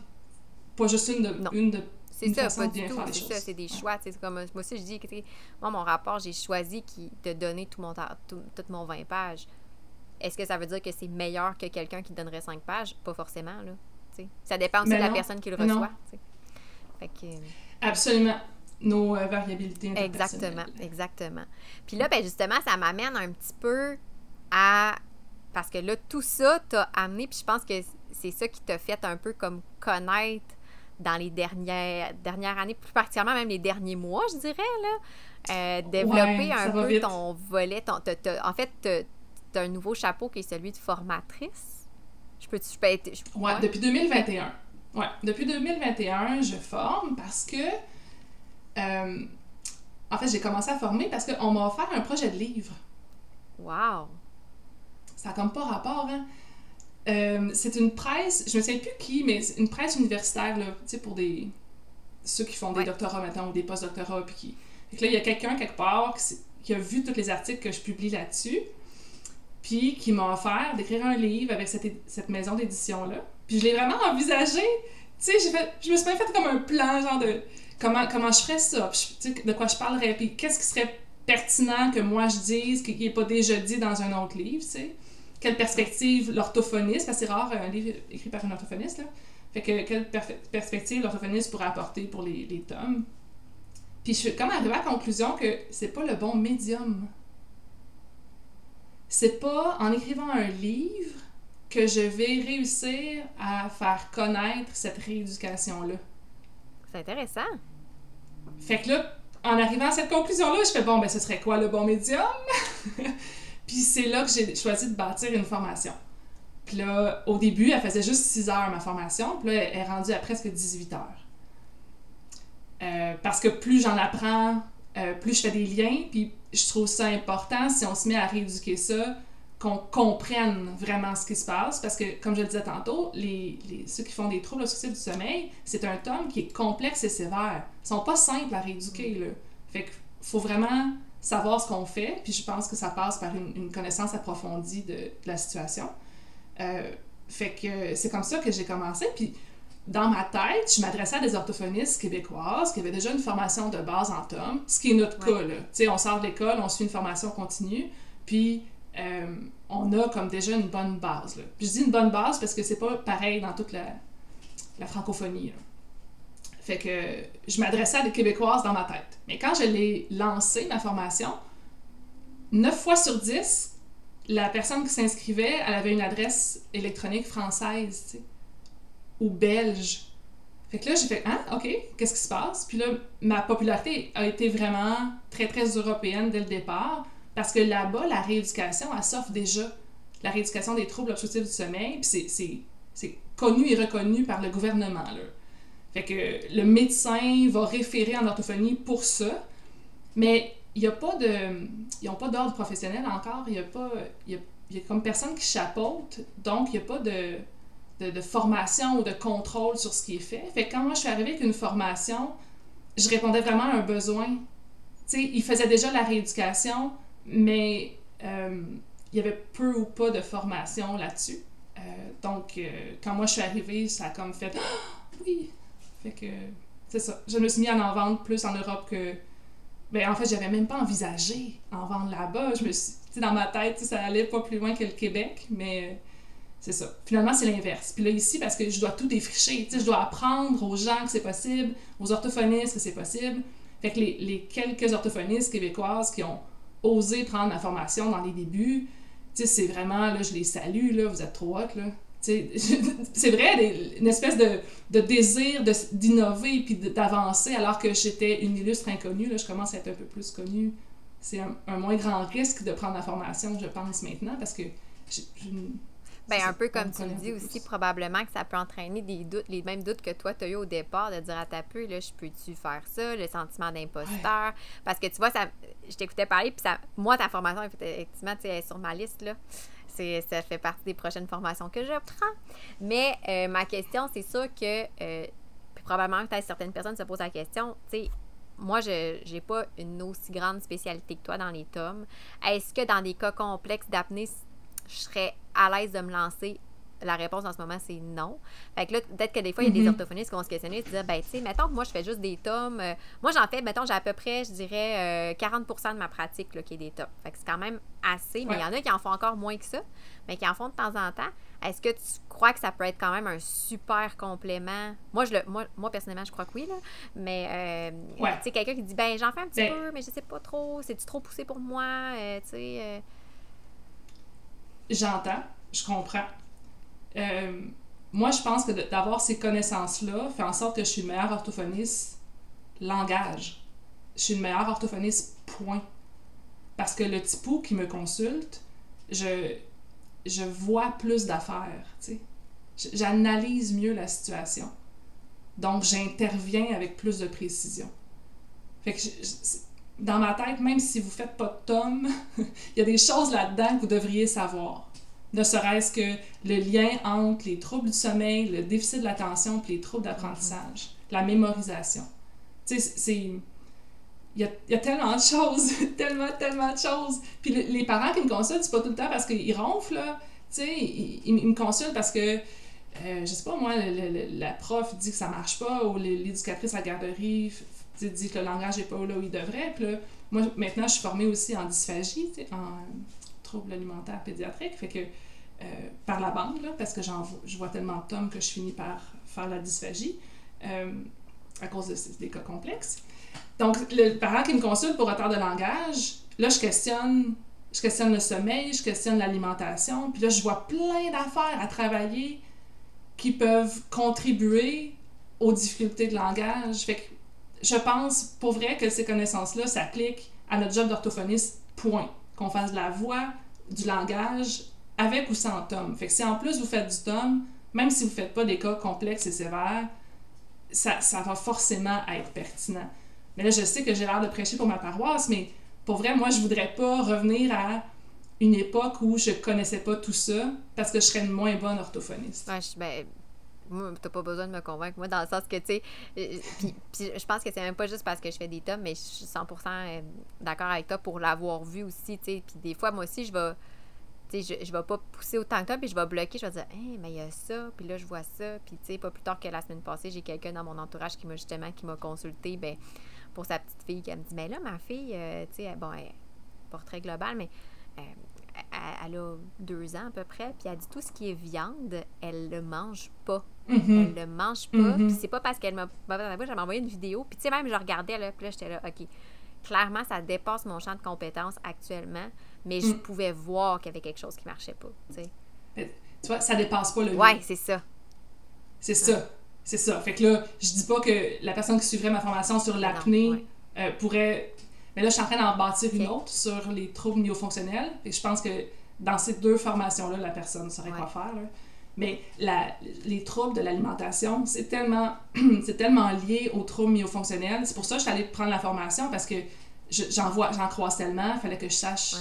pas juste une de, une de c'est ça, pas du tout. C'est ça, c'est des choix. Comme, moi aussi, je dis que moi, mon rapport, j'ai choisi qui, de donner tout mon, tout, mon 20 pages. Est-ce que ça veut dire que c'est meilleur que quelqu'un qui donnerait 5 pages? Pas forcément, là. Ça dépend aussi de la personne qui le reçoit. Fait que... Absolument. Nos euh, variabilités Exactement, exactement. Puis là, ben justement, ça m'amène un petit peu à... Parce que là, tout ça t'a amené, puis je pense que c'est ça qui t'a fait un peu comme connaître dans les dernières, dernières années, plus particulièrement même les derniers mois, je dirais, là. Euh, développer un peu ton volet. Ton, en fait, tu as un nouveau chapeau qui est celui de formatrice. Je peux, je peux être. ouais, depuis 2021. Ouais, depuis 2021, je forme parce que. Euh, en fait, j'ai commencé à former parce qu'on m'a offert un projet de livre. Wow! Ça n'a comme pas rapport, hein? Euh, c'est une presse, je ne sais plus qui, mais c'est une presse universitaire, là, tu sais, pour des... ceux qui font des doctorats maintenant ou des post-doctorats, puis qui... là, il y a quelqu'un quelque part qui, a vu tous les articles que je publie là-dessus, puis qui m'a offert d'écrire un livre avec cette, cette maison d'édition-là. Puis je l'ai vraiment envisagé, tu sais, je me suis même fait comme un plan, genre de comment, comment je ferais ça, puis de quoi je parlerais, puis qu'est-ce qui serait pertinent que moi je dise, qui n'est pas déjà dit dans un autre livre, tu sais quelle perspective l'orthophoniste, parce que c'est rare un livre écrit par un orthophoniste, là. Fait que quelle perspective l'orthophoniste pourrait apporter pour les, les tomes. Puis je suis comme arrivée à la conclusion que c'est pas le bon médium. C'est pas en écrivant un livre que je vais réussir à faire connaître cette rééducation-là. C'est intéressant. Fait que là, en arrivant à cette conclusion-là, je fais bon, ben ce serait quoi le bon médium? Puis c'est là que j'ai choisi de bâtir une formation. Puis là, au début, elle faisait juste 6 heures ma formation, puis là, elle est rendue à presque 18 heures. Euh, parce que plus j'en apprends, euh, plus je fais des liens, puis je trouve ça important si on se met à rééduquer ça, qu'on comprenne vraiment ce qui se passe, parce que, comme je le disais tantôt, les, ceux qui font des troubles obstructifs du sommeil, c'est un tome qui est complexe et sévère. Ils sont pas simples à rééduquer, là. Fait qu'il faut vraiment savoir ce qu'on fait, puis je pense que ça passe par une, connaissance approfondie de, la situation. Euh, fait que c'est comme ça que j'ai commencé, puis dans ma tête, je m'adressais à des orthophonistes québécoises qui avaient déjà une formation de base en tom, ce qui est notre cas, là. Tu sais, on sort de l'école, on suit une formation continue, puis euh, on a comme déjà une bonne base, là. Puis je dis une bonne base parce que c'est pas pareil dans toute la, la francophonie, là. Fait que je m'adressais à des Québécoises dans ma tête. Mais quand je l'ai lancé, ma formation, 9 fois sur 10, la personne qui s'inscrivait, elle avait une adresse électronique française, ou belge. Fait que là, j'ai fait, ah, OK, qu'est-ce qui se passe? Puis là, ma popularité a été vraiment très, très européenne dès le départ, parce que là-bas, la rééducation, elle s'offre déjà. La rééducation des troubles obstructifs du sommeil, puis c'est connu et reconnu par le gouvernement, là. Fait que le médecin va référer en orthophonie pour ça, mais il n'y a pas de. Ils n'ont pas d'ordre professionnel encore, il n'y a pas. Il y a, comme personne qui chapeaute, donc il n'y a pas de, de, formation ou de contrôle sur ce qui est fait. Fait que quand moi je suis arrivée avec une formation, je répondais vraiment à un besoin. Tu sais, il faisait déjà la rééducation, mais euh, il y avait peu ou pas de formation là-dessus. Euh, donc, euh, quand moi je suis arrivée, ça a comme fait oui, fait que, c'est ça. Je me suis mis à en vendre plus en Europe que. Ben, en fait, j'avais même pas envisagé en vendre là-bas. Je me suis. Tu sais, dans ma tête, ça allait pas plus loin que le Québec, mais c'est ça. Finalement, c'est l'inverse. Puis là, ici, parce que je dois tout défricher, je dois apprendre aux gens que c'est possible, aux orthophonistes que c'est possible. Fait que les, les, quelques orthophonistes québécoises qui ont osé prendre ma formation dans les débuts, c'est vraiment, là, je les salue, là, vous êtes trop hot, là. c'est vrai, une espèce de, de désir d'innover puis d'avancer alors que j'étais une illustre inconnue. Là, je commence à être un peu plus connue. C'est un, moins grand risque de prendre la formation, je pense, maintenant, parce que Ben, un peu comme tu le dis aussi, probablement que ça peut entraîner des doutes, les mêmes doutes que toi, tu as eu au départ, de dire à ta peu, là, je peux-tu faire ça, le sentiment d'imposteur. Parce que tu vois, ça, je t'écoutais parler, puis ça, moi, ta formation, effectivement, tu es sur ma liste, là. Ça fait partie des prochaines formations que je prends. Mais euh, ma question, c'est sûr que, euh, probablement, peut-être certaines personnes se posent la question, tu sais, moi, je n'ai pas une aussi grande spécialité que toi dans les tomes. Est-ce que dans des cas complexes d'apnée, je serais à l'aise de me lancer? La réponse en ce moment, c'est non. Fait que là, peut-être que des fois, il y a des mm-hmm. orthophonistes qui vont se questionner et se dire, ben, tu sais, mettons que moi, je fais juste des tomes. Euh, moi, j'en fais, mettons, j'ai à peu près, je dirais, 40 euh, de ma pratique là, qui est des tomes. Fait que c'est quand même assez, mais il y en a qui en font encore moins que ça, mais qui en font de temps en temps. Est-ce que tu crois que ça peut être quand même un super complément? Moi, je le, moi, moi personnellement, je crois que oui, là. Mais, euh, tu sais, quelqu'un qui dit, ben, j'en fais un petit ben peu, mais je sais pas trop, c'est-tu trop poussé pour moi? Euh, tu sais. Euh? J'entends, je comprends. Moi, je pense que d'avoir ces connaissances-là fait en sorte que je suis une meilleure orthophoniste langage. Je suis une meilleure orthophoniste, point. Parce que le typo qui me consulte, je, je vois plus d'affaires. J'analyse mieux la situation. Donc, j'interviens avec plus de précision. Dans ma tête, même si vous faites pas de tome, il y a des choses là-dedans que vous devriez savoir. Ne serait-ce que le lien entre les troubles du sommeil, le déficit de l'attention et les troubles d'apprentissage, la mémorisation. Tu sais, c'est il y, a, tellement de choses, tellement, tellement de choses. Puis les parents qui me consultent, c'est pas tout le temps parce qu'ils ronflent, là. Tu sais, ils, me consultent parce que, euh, je sais pas, moi, la prof dit que ça marche pas, ou l'éducatrice à la garderie dit que le langage est pas là où il devrait. Puis là, moi, maintenant, je suis formée aussi en dysphagie, en troubles alimentaires pédiatriques. Fait que, euh, par la bande, parce que je vois tellement de tomes que je finis par faire la dysphagie euh, à cause de, des cas complexes. Donc, le parent qui me consulte pour retard de langage, là, je questionne, je questionne le sommeil, je questionne l'alimentation, puis là, je vois plein d'affaires à travailler qui peuvent contribuer aux difficultés de langage. Fait que je pense, pour vrai, que ces connaissances-là s'appliquent à notre job d'orthophoniste, point. Qu'on fasse de la voix, du langage, avec ou sans tome. Fait que si en plus vous faites du tome, même si vous ne faites pas des cas complexes et sévères, ça, ça va forcément être pertinent. Mais là, je sais que j'ai l'air de prêcher pour ma paroisse, mais pour vrai, moi, je voudrais pas revenir à une époque où je connaissais pas tout ça parce que je serais une moins bonne orthophoniste. Ben, moi, t'as pas besoin de me convaincre, moi, dans le sens que, tu sais, euh, puis, je pense que c'est même pas juste parce que je fais des tomes, mais je suis 100% euh, d'accord avec toi pour l'avoir vu aussi, tu sais. Puis des fois, moi aussi, je vais je, je vais pas pousser autant que toi, puis je vais bloquer, je vais dire, hey, mais il y a ça, puis là, je vois ça. Puis, tu sais, pas plus tard que la semaine passée, j'ai quelqu'un dans mon entourage qui m'a justement, qui m'a consulté, ben, pour sa petite fille, qui me dit, mais là, ma fille, euh, tu sais, bon, elle, portrait global, mais elle, a deux ans à peu près, puis elle dit tout ce qui est viande, elle le mange pas. Mm-hmm. Elle le mange pas. Mm-hmm. Puis c'est pas parce qu'elle m'a. Elle m'a envoyé une vidéo, puis tu sais, même, je regardais, là, puis là, j'étais là, OK. Clairement, ça dépasse mon champ de compétences actuellement, mais je mm. pouvais voir qu'il y avait quelque chose qui marchait pas, tu sais. Tu vois, ça dépasse pas le. Ouais, c'est ça. C'est ça. C'est ça. Fait que là, je dis pas que la personne qui suivrait ma formation sur l'apnée euh, pourrait. Mais là, je suis en train d'en bâtir une autre sur les troubles myofonctionnels. Et je pense que dans ces deux formations-là, la personne saurait quoi faire. Mais la, les troubles de l'alimentation, c'est tellement, c'est tellement lié aux troubles myofonctionnels. C'est pour ça que je suis allée prendre la formation parce que j'en vois, j'en croise tellement, il fallait que je sache. Tu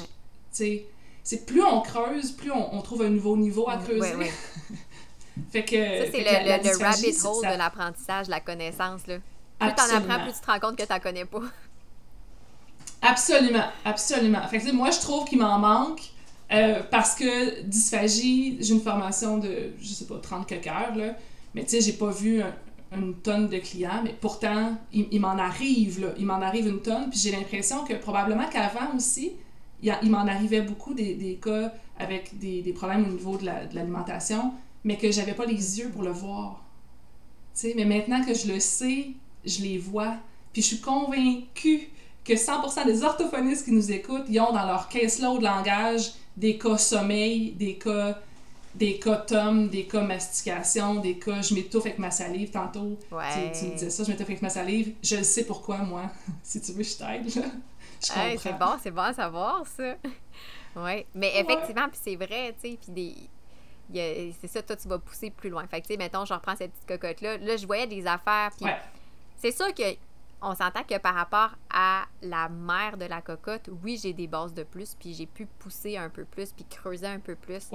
sais, c'est plus on creuse, plus on, on, trouve un nouveau niveau à creuser. Fait que, ça, c'est le, le, rabbit hole de l'apprentissage, la connaissance. Là. Plus t'en apprends, plus tu te rends compte que t'en connais pas. Absolument, absolument. Fait que, moi, je trouve qu'il m'en manque euh, parce que dysphagie, j'ai une formation de, je sais pas, 30 quelques heures, là. Mais tu sais, j'ai pas vu une tonne de clients, mais pourtant, il, m'en arrive. Il m'en arrive une tonne, puis j'ai l'impression que probablement qu'avant aussi, il, m'en arrivait beaucoup des, des cas avec des, des, problèmes au niveau de l'alimentation mais que j'avais pas les yeux pour le voir. sais, mais maintenant que je le sais, je les vois. Puis je suis convaincue que 100% des orthophonistes qui nous écoutent, ils ont dans leur caseload langage des cas sommeil, des cas des cas tom, des cas mastication, des cas je m'étouffe avec ma salive tantôt. Ouais. Tu, me disais ça, je m'étouffe avec ma salive. Je le sais pourquoi, moi. si tu veux, je t'aide. Je comprends. c'est bon, c'est bon à savoir, ça. oui. Mais effectivement, puis c'est vrai, tu sais, puis des c'est ça, toi, tu vas pousser plus loin. Fait que, tu sais, mettons, je reprends cette petite cocotte-là. Là, je voyais des affaires. Puis c'est sûr que on s'entend que par rapport à la mère de la cocotte, oui, j'ai des bases de plus, puis j'ai pu pousser un peu plus, puis creuser un peu plus.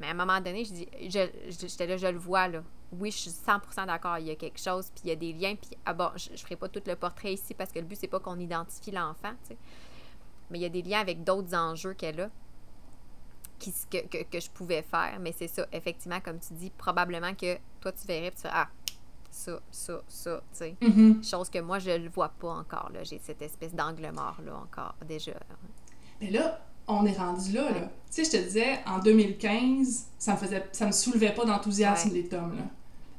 Mais à un moment donné, je dis, j'étais là, je le vois, là. Oui, je suis 100% d'accord, il y a quelque chose, puis il y a des liens, puis ah bon, je, ne ferai pas tout le portrait ici parce que le but, c'est pas qu'on identifie l'enfant, tu sais. Mais il y a des liens avec d'autres enjeux qu'elle a. Qui, que, que, que, je pouvais faire. Mais c'est ça, effectivement, comme tu dis, probablement que toi, tu verrais, puis tu fais Ah, ça, ça, ça, tu sais. Mm-hmm. Chose que moi, je le vois pas encore, là. J'ai cette espèce d'angle mort, là, encore, déjà. Mais là, on est rendu là, là. Tu sais, je te disais, en 2015, ça me faisait, ça me soulevait pas d'enthousiasme, les tomes, là.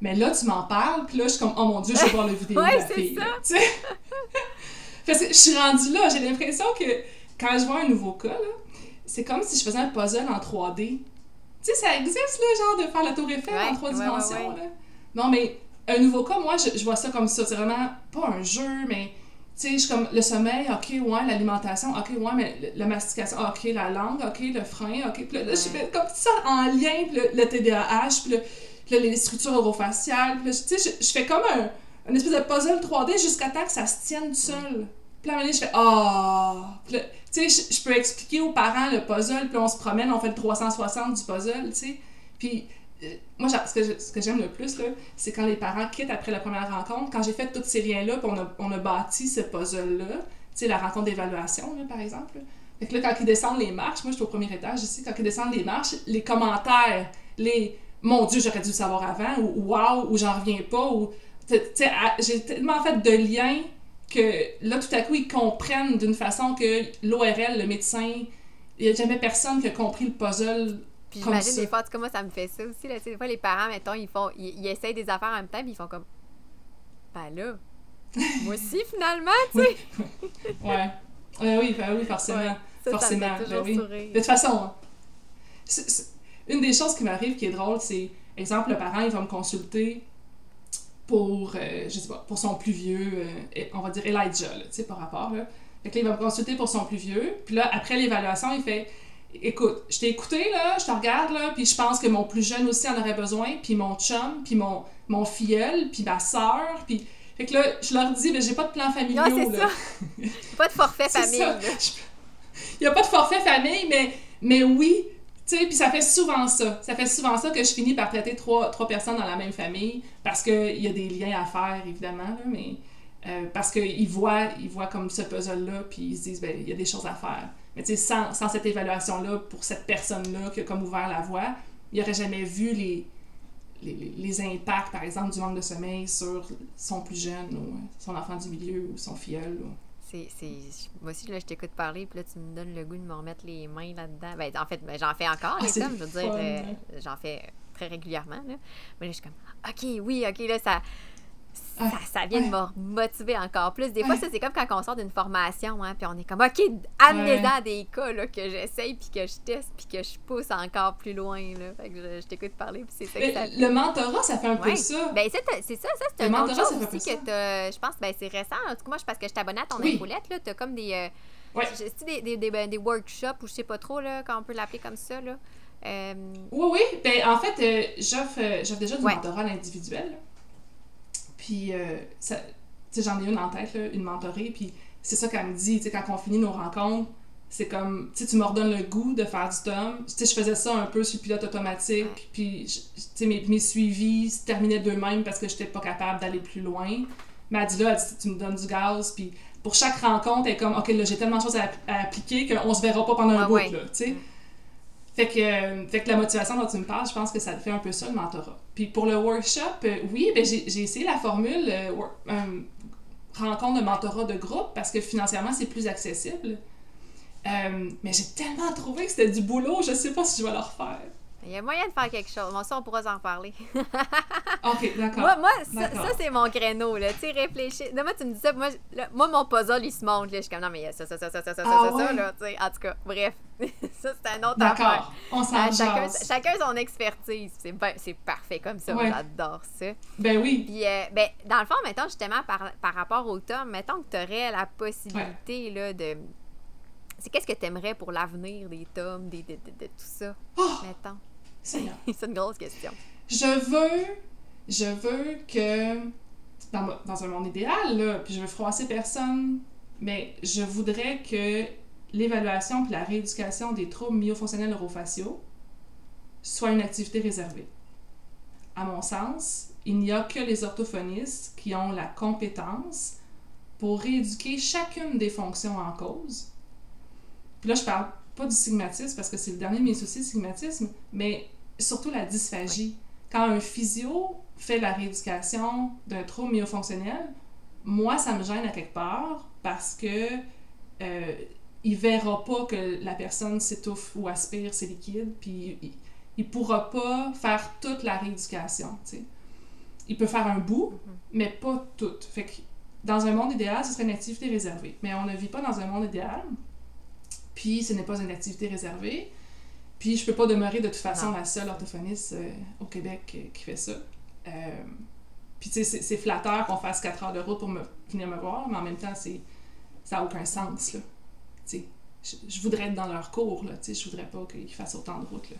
Mais là, tu m'en parles, puis là, je suis comme, oh mon Dieu, je vais voir le vidéo ouais, de la fille. Sais? Parce que je suis rendue là, j'ai l'impression que quand je vois un nouveau cas, là, c'est comme si je faisais un puzzle en 3D. Tu sais, ça existe, là, genre de faire la tour Eiffel en trois dimensions, là. Non, mais un nouveau cas, moi, je, je vois ça comme ça. C'est vraiment pas un jeu, mais tu sais, je comme le sommeil, ok, ouais, l'alimentation, ok, ouais, mais la mastication, ok, la langue, ok, le frein, ok. Puis là, je fais comme ça en lien, puis le, TDAH, puis, le, les structures orofaciales. Puis tu sais, je, fais comme un, une espèce de puzzle 3D jusqu'à temps que ça se tienne tout seul. Puis là, je fais Ah! tu sais, je, je peux expliquer aux parents le puzzle, puis on se promène, on fait le 360 du puzzle, tu sais. Puis moi, ce que, j'aime le plus, c'est quand les parents quittent après la première rencontre. Quand j'ai fait tous ces liens-là, puis on a, on a bâti ce puzzle-là, tu sais, la rencontre d'évaluation, par exemple. Là, quand ils descendent les marches, moi, je suis au premier étage ici, quand ils descendent les marches, les commentaires, les « Mon Dieu, j'aurais dû savoir avant » ou « Wow » ou « J'en reviens pas » ou... Tu sais, j'ai tellement fait de liens que là, tout à coup, ils comprennent d'une façon que l'ORL, le médecin, il n'y a jamais personne qui a compris le puzzle puis j'imagine des fois, en tout cas, moi, ça me fait ça aussi. Là, des fois, les parents, mettons, ils font ils, essayent des affaires en même temps, puis ils font comme. Ben là, moi aussi, finalement, tu sais. ouais. Oui, ben oui, forcément. forcément. ben oui. De toute façon, une des choses qui m'arrive qui est drôle, c'est, exemple, le parent, il va me consulter pour, euh, je sais pas, pour son plus vieux, euh, on va dire Elijah, tu sais, par rapport, là. Fait que là, il va me consulter pour son plus vieux. Puis là, après l'évaluation, il fait écoute, je t'ai écouté, là, je te regarde, là, puis je pense que mon plus jeune aussi en aurait besoin, puis mon chum, puis mon, mon filleul, puis ma soeur, puis... Fait que là, je leur dis, mais j'ai pas de plan familial. Non, c'est ça. pas de forfait famille. Il y a pas de forfait famille, mais, mais oui, tu sais, puis ça fait souvent ça. Ça fait souvent ça que je finis par traiter trois, trois personnes dans la même famille, parce qu'il y a des liens à faire, évidemment, là, mais... Euh, parce qu'ils voient, ils voient comme ce puzzle-là, puis ils se disent, ben, il y a des choses à faire. Mais tu sais, sans, sans, cette évaluation-là, pour cette personne-là qui a comme ouvert la voie, il n'aurait jamais vu les, les, les, impacts, par exemple, du manque de sommeil sur son plus jeune ou son enfant du milieu ou son filleul. Ou... C'est, moi aussi, là, je t'écoute parler, puis là, tu me donnes le goût de me remettre les mains là-dedans. Ben, en fait, ben, j'en fais encore, ah, je veux dire, euh, j'en fais très régulièrement. Là. Mais là, je suis comme, OK, oui, OK, là, ça ça, ça, vient de me motiver encore plus. Des fois, ça, c'est comme quand on sort d'une formation, hein, puis on est comme, OK, amenez-en des cas là, que j'essaye, puis que je teste, puis que je pousse encore plus loin. Là. Fait que je, t'écoute parler, puis c'est ça que ça Le mentorat, ça fait un peu ça. Ben, c'est ça, ça c'est un autre chose aussi que tu Je pense, ben, c'est récent. En tout cas, moi, je, parce que je t'abonne à ton oui. infolette, là, t'as comme des... Euh, des, des, des, ben, des, workshops, ou je sais pas trop, là, quand on peut l'appeler comme ça, là. Euh... Oui, oui. Ben, en fait, euh, j'offre déjà du mentorat à l'individuel. Puis, euh, j'en ai une en tête, là, une mentorée, puis c'est ça qu'elle me dit, tu sais, quand on finit nos rencontres, c'est comme, tu sais, tu me redonnes le goût de faire du tome. Tu sais, je faisais ça un peu sur le pilote automatique, puis, tu sais, mes, mes, suivis se terminaient d'eux-mêmes parce que j'étais pas capable d'aller plus loin. Mais elle dit là, tu me donnes du gaz, puis pour chaque rencontre, elle est comme, OK, là, j'ai tellement de choses à, appliquer qu'on se verra pas pendant un bout, là, tu sais. Fait que, euh, fait que la motivation dont tu me parles, je pense que ça fait un peu ça, le mentorat. Puis pour le workshop, euh, oui, ben j'ai essayé la formule euh, rencontre de mentorat de groupe parce que financièrement, c'est plus accessible. mais j'ai tellement trouvé que c'était du boulot, je sais pas si je vais le refaire. Il y a moyen de faire quelque chose. Moi, ça, on pourra en parler. OK, d'accord. Moi, moi ça, c'est mon créneau, là. Tu sais, réfléchir. moi, tu me dis ça, moi, moi, mon puzzle, il se monte, là. Je suis comme, non, mais il y a ça, ça, ça, ça, ça, ça, ah ça, ça, là. Tu sais, en tout cas, bref. ça, c'est un autre affaire. on s'en euh, chacun, chacun son expertise. C'est ben, parfait comme ça. J'adore ça. Ben oui. Puis, euh, ben, dans le fond, mettons, justement, par, par rapport au tome, mettons que tu aurais la possibilité, là, de c'est qu'est-ce que tu aimerais pour l'avenir des tomes, des, de, de, tout ça, oh! mettons? C'est une grosse question. Je veux, je veux que, dans, dans un monde idéal, là, puis je veux froisser personne, mais je voudrais que l'évaluation puis la rééducation des troubles myofonctionnels neurofaciaux soit une activité réservée. À mon sens, il n'y a que les orthophonistes qui ont la compétence pour rééduquer chacune des fonctions en cause. Puis là, je parle pas du stigmatisme parce que c'est le dernier de mes soucis, le stigmatisme, mais surtout la dysphagie. Quand un physio fait la rééducation d'un trouble myofonctionnel, moi, ça me gêne à quelque part parce que euh, il verra pas que la personne s'étouffe ou aspire ses liquides, puis il, il pourra pas faire toute la rééducation, Il peut faire un bout, mm-hmm. mais pas tout. Fait que dans un monde idéal, ce serait une activité réservée. Mais on ne vit pas dans un monde idéal, puis ce n'est pas une activité réservée. Puis je peux pas demeurer de toute façon la seule orthophoniste euh, au Québec euh, qui fait ça. Euh, puis tu sais, c'est flatteur qu'on fasse 4 heures de route pour me, venir me voir, mais en même temps, c'est ça n'a aucun sens, là. Tu sais, je, voudrais être dans leur cours, là. Tu sais, je voudrais pas qu'ils fassent autant de route, là.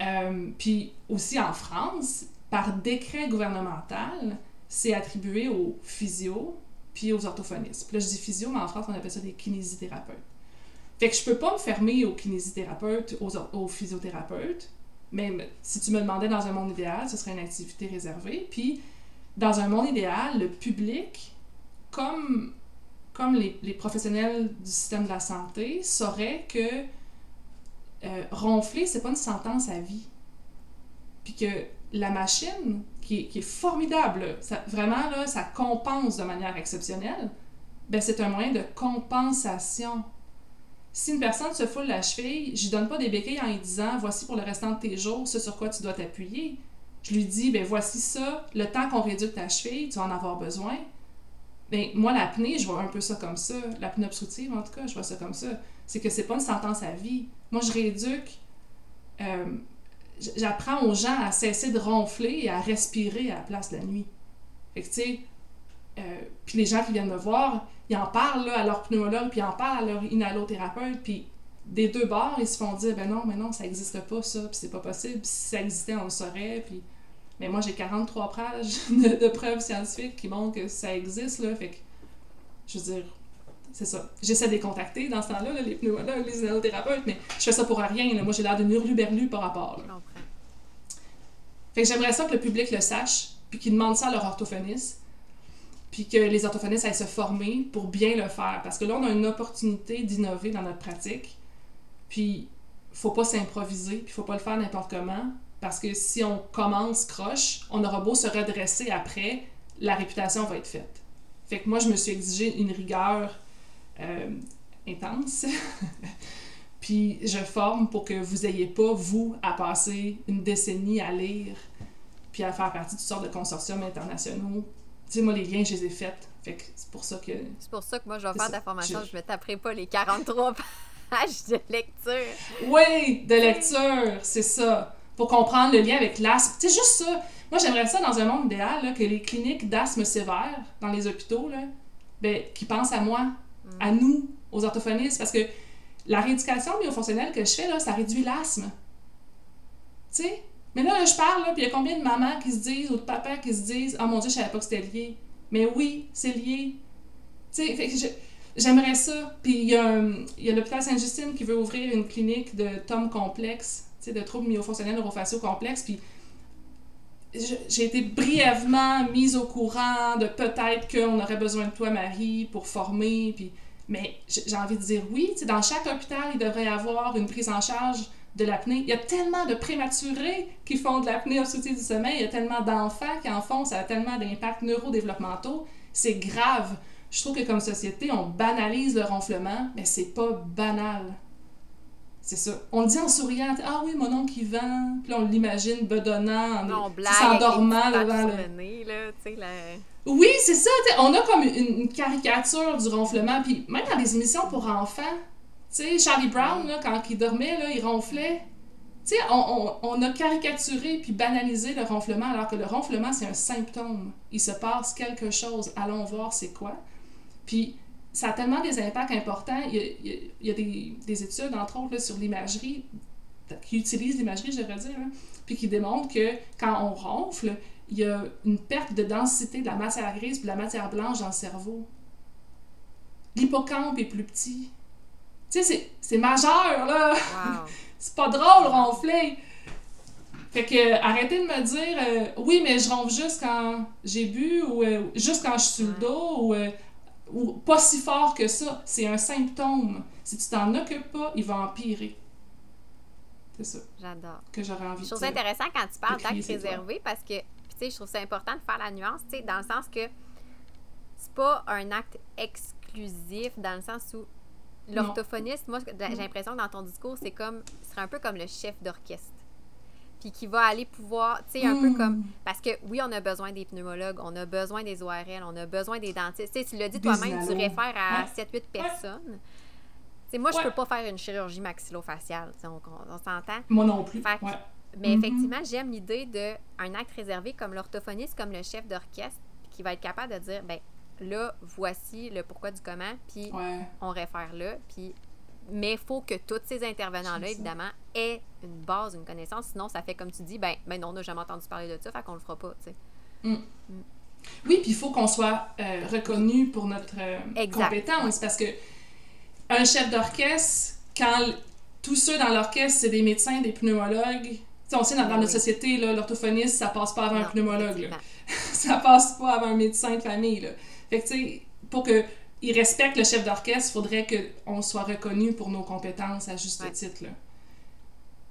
Euh, puis aussi en France, par décret gouvernemental, c'est attribué aux physio puis aux orthophonistes. Puis là, je dis physio, mais en France, on appelle ça des kinésithérapeutes. Fait que je peux pas me fermer aux kinésithérapeutes, aux, physiothérapeutes, mais si tu me demandais dans un monde idéal, ce serait une activité réservée. Puis, dans un monde idéal, le public, comme, comme les, les professionnels du système de la santé, saurait que euh, ronfler, c'est pas une sentence à vie. Puis que la machine, qui, est formidable, vraiment, là, ça compense de manière exceptionnelle, ben c'est un moyen de compensation. Si une personne se foule la cheville, je lui donne pas des béquilles en lui disant voici pour le restant de tes jours ce sur quoi tu dois t'appuyer. Je lui dis ben voici ça, le temps qu'on réduit ta cheville, tu en avoir besoin. Ben, moi, l'apnée, je vois un peu ça comme ça. L'apnée obstructive, en tout cas, je vois ça comme ça. C'est que c'est pas une sentence à vie. Moi, je rééduque. Euh, j'apprends aux gens à cesser de ronfler et à respirer à la place de la nuit. Fait tu sais, euh, puis les gens qui viennent me voir, ils en parlent à leur pneumologue, puis ils en parlent à leur inhalothérapeute, puis des deux bords, ils se font dire, ben non, mais non, ça n'existe pas, ça, puis c'est pas possible. si ça existait, on le saurait, puis... Mais moi, j'ai 43 pages de, de, preuves scientifiques qui montrent que ça existe, là, fait que, je veux dire, c'est ça. J'essaie de les contacter dans ce temps-là, les pneumologues, les inhalothérapeutes, mais je fais ça pour rien. Moi, j'ai l'air d'une hurluberlu par rapport. Fait que j'aimerais ça que le public le sache, puis qu'ils demandent ça à leur orthophoniste, puis que les orthophonistes aillent se former pour bien le faire. Parce que là, on a une opportunité d'innover dans notre pratique, puis faut pas s'improviser, puis faut pas le faire n'importe comment, parce que si on commence croche, on aura beau se redresser après, la réputation va être faite. Fait que moi, je me suis exigé une rigueur euh, intense. Puis je forme pour que vous ayez pas, vous, à passer une décennie à lire, puis à faire partie de toutes sortes de consortiums internationaux. Sais, moi, les liens, je les ai faits. Fait que c'est pour ça que... C'est pour ça que moi, je vais faire ta formation, je... je me taperai pas les 43 pages de lecture. Oui, de lecture, c'est ça. Pour comprendre le lien avec l'asthme. C'est juste ça. Moi, j'aimerais ça dans un monde idéal, là, que les cliniques d'asthme sévère dans les hôpitaux, là, ben, qui pensent à moi, à nous, aux orthophonistes, parce que la rééducation biofonctionnelle que je fais, là, ça réduit l'asthme. Tu sais? Mais là, je parle, puis il y a combien de mamans qui se disent, ou de papas qui se disent, oh mon Dieu, je savais pas que c'était lié. Mais oui, c'est lié. Tu sais, j'aimerais ça. Puis il y a, l'hôpital Sainte-Justine qui veut ouvrir une clinique de tomes complexes, tu sais, de troubles myofonctionnels neurofaciaux complexes, puis j'ai été brièvement mise au courant de peut-être qu'on aurait besoin de toi, Marie, pour former, puis mais j'ai envie de dire oui. dans chaque hôpital, il devrait y avoir une prise en charge de l'apnée. Il y a tellement de prématurés qui font de l'apnée obstructive du sommeil. Il y a tellement d'enfants qui en font. Ça a tellement d'impacts neurodéveloppementaux. C'est grave. Je trouve que comme société, on banalise le ronflement, mais c'est pas banal. C'est ça. On le dit en souriant. Ah oui, mon oncle qui vend. Puis on l'imagine bedonnant, en s'endormant devant le... nez, là, tu sais, la... Oui, c'est ça. On a comme une, caricature du ronflement. Puis même dans les émissions pour enfants, Charlie Brown, là, quand il dormait, là, il ronflait. Tu sais, on, on, a caricaturé puis banalisé le ronflement alors que le ronflement, c'est un symptôme. Il se passe quelque chose. Allons voir c'est quoi. Puis ça a tellement des impacts importants. Il y a, il y a des, des, études, entre autres, sur l'imagerie qui utilisent l'imagerie, je devrais dire, hein, puis qui démontrent que quand on ronfle, il y a une perte de densité de la matière grise et de la matière blanche dans le cerveau. L'hippocampe est plus petit. Tu sais, c'est majeur, là! c'est pas drôle, ronfler! Fait que arrêtez de me dire euh, oui, mais je ronfle juste quand j'ai bu ou euh, juste quand je suis sur le dos ou, euh, ou pas si fort que ça. C'est un symptôme. Si tu t'en occupes pas, il va empirer. C'est ça. J'adore. Que j'aurais envie. Je trouve ça intéressant quand tu parles d'acte réservé parce que, tu sais, je trouve ça important de faire la nuance, tu sais, dans le sens que c'est pas un acte exclusif, dans le sens où l'orthophoniste, moi, j'ai l'impression que dans ton discours, c'est comme, ce serait un peu comme le chef d'orchestre puis qui va aller pouvoir, tu sais, un peu comme. Hmm. Parce que oui, on a besoin des pneumologues, on a besoin des ORL, on a besoin des dentistes. Tu sais, tu l'as dit toi-même, tu réfères à 7-8 personnes. sais, moi, je peux pas faire une chirurgie maxillofaciale, on, on, s'entend. Moi non plus. Mais mm-hmm. effectivement, j'aime l'idée d'un acte réservé comme l'orthophoniste, comme le chef d'orchestre, qui va être capable de dire, ben là, voici le pourquoi du comment, puis on réfère là, puis mais il faut que tous ces intervenants-là, évidemment, aient une base, une connaissance. Sinon, ça fait comme tu dis, ben, ben non, on n'a jamais entendu parler de ça, fait qu'on le fera pas, tu sais. Mm. Mm. Oui, puis il faut qu'on soit euh, reconnu pour notre euh, compétence. Parce que un chef d'orchestre, quand tous ceux dans l'orchestre, c'est des médecins, des pneumologues, on sait dans, notre société, l'orthophoniste, ça passe pas avant un pneumologue. ça passe pas avant un médecin de famille. Là. Fait que, tu sais, pour que il respecte le chef d'orchestre, il faudrait qu'on soit reconnu pour nos compétences à juste titre.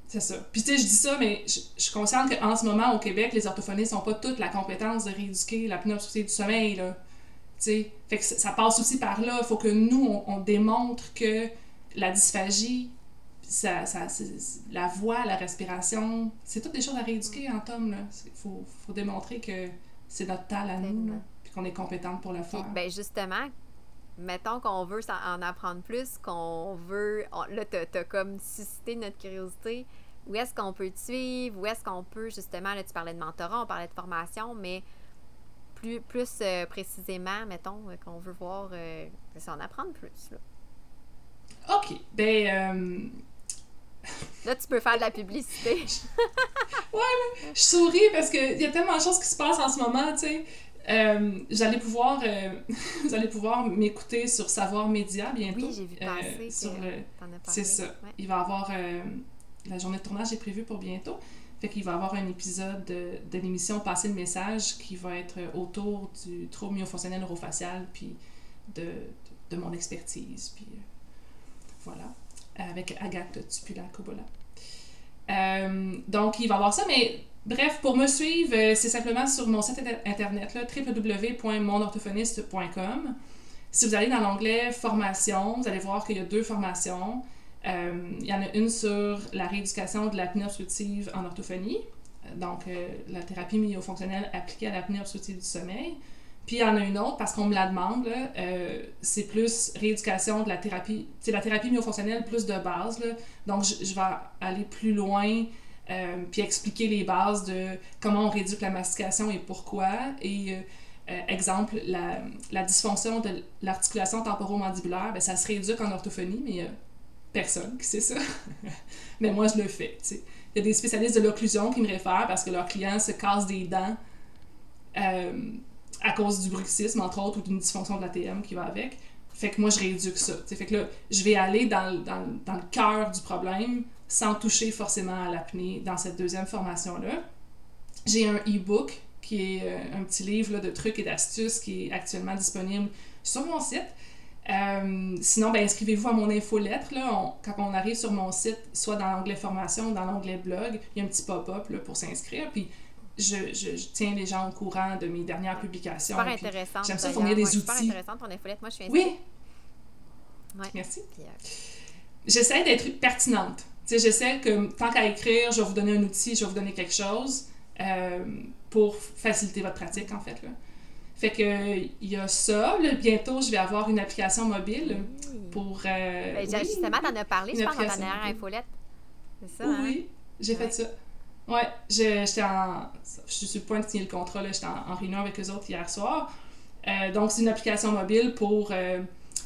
C'est ça. Puis tu sais, je dis ça, mais je, suis consciente qu'en ce moment, au Québec, les orthophonistes n'ont pas toute la compétence de rééduquer la pneumopsie du sommeil. Là. sais, Fait que ça passe aussi par là. Il faut que nous, on, démontre que la dysphagie, ça, ça, la voix, la respiration, c'est toutes des choses à rééduquer en Tom. Il faut, faut, démontrer que c'est notre talent à nous, puis qu'on est compétente pour le faire. ben justement, mettons qu'on veut en apprendre plus, qu'on veut. là, tu as, comme suscité notre curiosité. Où est-ce qu'on peut te suivre? Où est-ce qu'on peut, justement, là, tu parlais de mentorat, on parlait de formation, mais plus, plus euh, précisément, mettons, euh, qu'on veut voir, euh, en apprendre plus. Là. OK. Ben. Là, tu peux faire de la publicité. ouais, mais je souris parce qu'il y a tellement de choses qui se passent en ce moment, tu sais. Euh, j'allais pouvoir, euh, vous allez pouvoir m'écouter sur Savoir Média bientôt. Oui, j'ai vu passer. Euh, c'est ça. Il va avoir la journée de tournage est prévue pour bientôt. Fait qu'il va y avoir un épisode de, de l'émission Passer le message qui va être autour du trouble myofonctionnel neurofacial puis de, de, mon expertise. Puis voilà. Avec Agathe Tupula-Kobola. donc, il va y avoir ça, mais Bref, pour me suivre, euh, c'est simplement sur mon site internet www.monorthophoniste.com. Si vous allez dans l'onglet Formation, vous allez voir qu'il y a deux formations. Euh, il y en a une sur la rééducation de l'apnée obstructive en orthophonie, donc euh, la thérapie myofonctionnelle appliquée à l'apnée obstructive du sommeil. Puis il y en a une autre, parce qu'on me la demande, c'est plus rééducation de la thérapie, c'est la thérapie myofonctionnelle plus de base. Donc je, vais aller plus loin euh, puis expliquer les bases de comment on réduit la mastication et pourquoi. Et euh, euh, exemple, la, la, dysfonction de l'articulation temporomandibulaire, ben, ça se rééduque en orthophonie, mais a personne qui sait ça. mais moi, je le fais. Il y a des spécialistes de l'occlusion qui me réfèrent parce que leurs clients se cassent des dents à cause du bruxisme, entre autres, ou d'une dysfonction de l'ATM qui va avec. Fait que moi, je rééduque ça. Fait que là, je vais aller dans, dans, dans le cœur du problème sans toucher forcément à l'apnée dans cette deuxième formation-là. J'ai un e-book qui est euh, un petit livre de trucs et d'astuces qui est actuellement disponible sur mon site. Euh, sinon, ben, inscrivez-vous à mon infolettre. Là. quand on arrive sur mon site, soit dans l'onglet formation ou dans l'onglet blog, il y a un petit pop-up pour s'inscrire. Puis je, je, tiens les gens au courant de mes dernières publications. Super intéressant. J'aime ça fournir des outils. Super intéressant ton infolette. Moi, je suis Oui. Merci. Euh, J'essaie d'être pertinente sais, j'essaie que tant qu'à écrire, je vais vous donner un outil, je vais vous donner quelque chose euh, pour faciliter votre pratique, en fait. Là. Fait que il y a ça. bientôt, je vais avoir une application mobile pour. Euh, ben, justement, t'en as parlé, je pense, dans ta dernière infolette. C'est ça, Oui, hein? j'ai fait ça. Ouais, j'étais en. Je suis sur le point de signer le contrat, j'étais en, réunion avec eux autres hier soir. Euh, donc, c'est une application mobile pour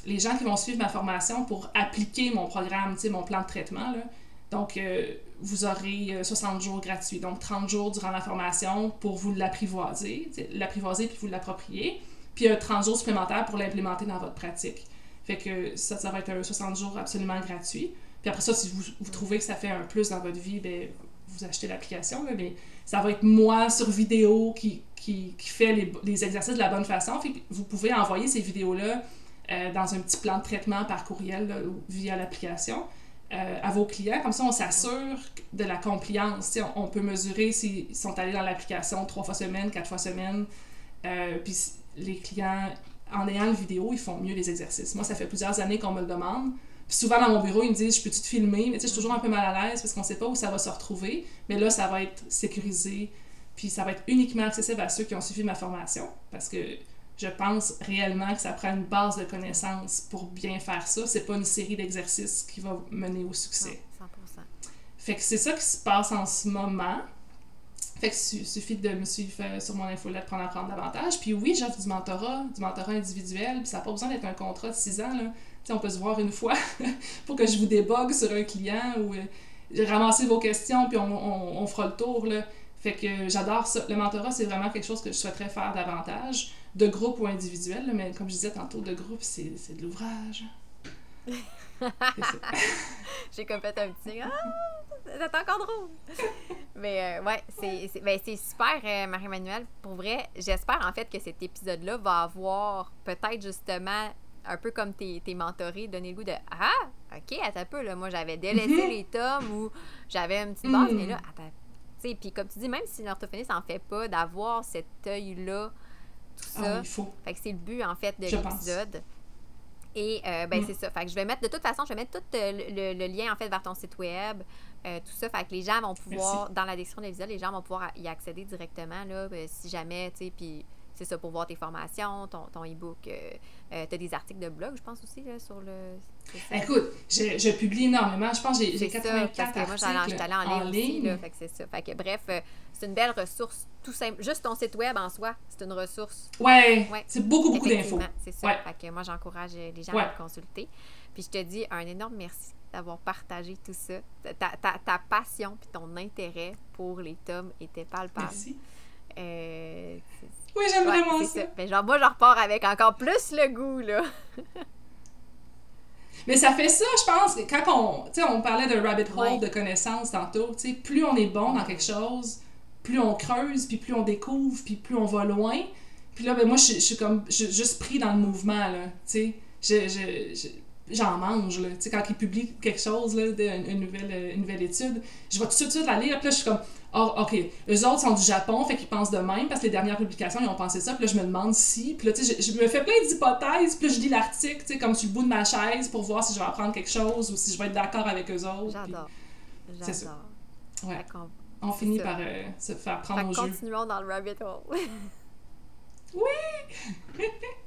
les gens qui vont suivre ma formation pour appliquer mon programme, mon plan de traitement. Là. Donc, euh, vous aurez 60 jours gratuits, donc 30 jours durant la formation pour vous l'apprivoiser, l'apprivoiser puis vous l'approprier, puis 30 jours supplémentaires pour l'implémenter dans votre pratique. Fait que ça, va être un 60 jours absolument gratuit. Puis après ça, si vous, vous trouvez que ça fait un plus dans votre vie, ben, vous achetez l'application, mais ça va être moi sur vidéo qui, qui, qui fait les, exercices de la bonne façon. Fait vous pouvez envoyer ces vidéos-là euh, dans un petit plan de traitement par courriel via l'application. Euh, à vos clients. Comme ça, on s'assure de la compliance. On, peut mesurer s'ils sont allés dans l'application trois fois semaine, quatre fois semaine. Euh, puis les clients, en ayant le vidéo, ils font mieux les exercices. Moi, ça fait plusieurs années qu'on me le demande. Puis souvent dans mon bureau, ils me disent Je peux-tu te filmer Mais tu sais, je suis toujours un peu mal à l'aise parce qu'on ne sait pas où ça va se retrouver. Mais là, ça va être sécurisé. Puis ça va être uniquement accessible à ceux qui ont suivi ma formation. Parce que je pense réellement que ça prend une base de connaissances pour bien faire ça. C'est pas une série d'exercices qui va mener au succès. 100%. Fait que c'est ça qui se passe en ce moment. Fait que suffit de me suivre euh, sur mon infolette pour en apprendre davantage. Puis oui, j'offre du mentorat, du mentorat individuel. Puis ça n'a pas besoin d'être un contrat de 6 ans. Là. on peut se voir une fois pour que je vous débogue sur un client ou euh, ramasser vos questions, puis on, on, on fera le tour. Là. Fait que j'adore ça. Le mentorat, c'est vraiment quelque chose que je souhaiterais faire davantage de groupe ou individuel, mais comme je disais tantôt, de groupe, c'est de l'ouvrage. J'ai comme fait un petit Ah, c'est encore drôle! Mais euh, ouais, c'est ben, super, euh, Marie-Emmanuelle. Pour vrai, j'espère en fait que cet épisode-là va avoir peut-être justement un peu comme tes, tes mentorés, donner le goût de Ah, ok, attends un peu, là, moi j'avais délaissé mm-hmm. les tomes ou j'avais une petite base, mais là, attends. Sais, puis comme tu dis, même si l'orthophoniste n'en fait pas, d'avoir cet œil-là tout ah ça. faut. Fait que c'est le but, en fait, de l'épisode. Et euh, ben, mm. c'est ça. Fait que je vais mettre, de toute façon, je vais mettre tout euh, le, lien, en fait, vers ton site web, euh, tout ça. Fait que les gens vont pouvoir, dans la description de l'épisode, les gens vont pouvoir y accéder directement, là, si jamais, tu sais, puis c'est ça pour voir tes formations, ton, ton e-book. Euh, euh tu as des articles de blog, je pense aussi, là, sur le. Écoute, je, je, publie énormément. Je pense que j'ai 84 ça, parce que moi, allée en, ligne, aussi. Là, fait que c'est ça. Fait que bref, euh, c'est une belle ressource, tout simple. Juste ton site web en soi, c'est une ressource. Ouais. ouais. C'est beaucoup, beaucoup d'infos. C'est ça. Ouais. Fait que moi, j'encourage les gens à le consulter. Puis je te dis un énorme merci d'avoir partagé tout ça. Ta, ta, ta passion puis ton intérêt pour les tomes était palpable. Merci. Euh, oui, j'aime vraiment ça. Mais genre, moi, je repars avec encore plus le goût, là. Mais ça fait ça, je pense, quand on, on parlait de rabbit hole de connaissances tantôt, plus on est bon dans quelque chose, plus on creuse, puis plus on découvre, puis plus on va loin. Puis là, ben, moi, je, suis comme, juste pris dans le mouvement, là, tu sais. Je, j'en mange, là. Tu sais, quand ils publient quelque chose, là, une, nouvelle, une nouvelle étude, je vais tout de suite la lire, puis là, je suis comme, oh, OK, eux autres sont du Japon, fait qu'ils pensent de même, parce que les dernières publications, ils ont pensé ça, puis là, je me demande si, puis là, tu sais, je, me fais plein d'hypothèses, puis là, je lis l'article, tu sais, comme sur le bout de ma chaise, pour voir si je vais apprendre quelque chose, ou si je vais être d'accord avec eux autres. J'adore. C'est ça. Ouais. On, finit par euh, se faire prendre au jeu. Continuons dans le rabbit hole. oui!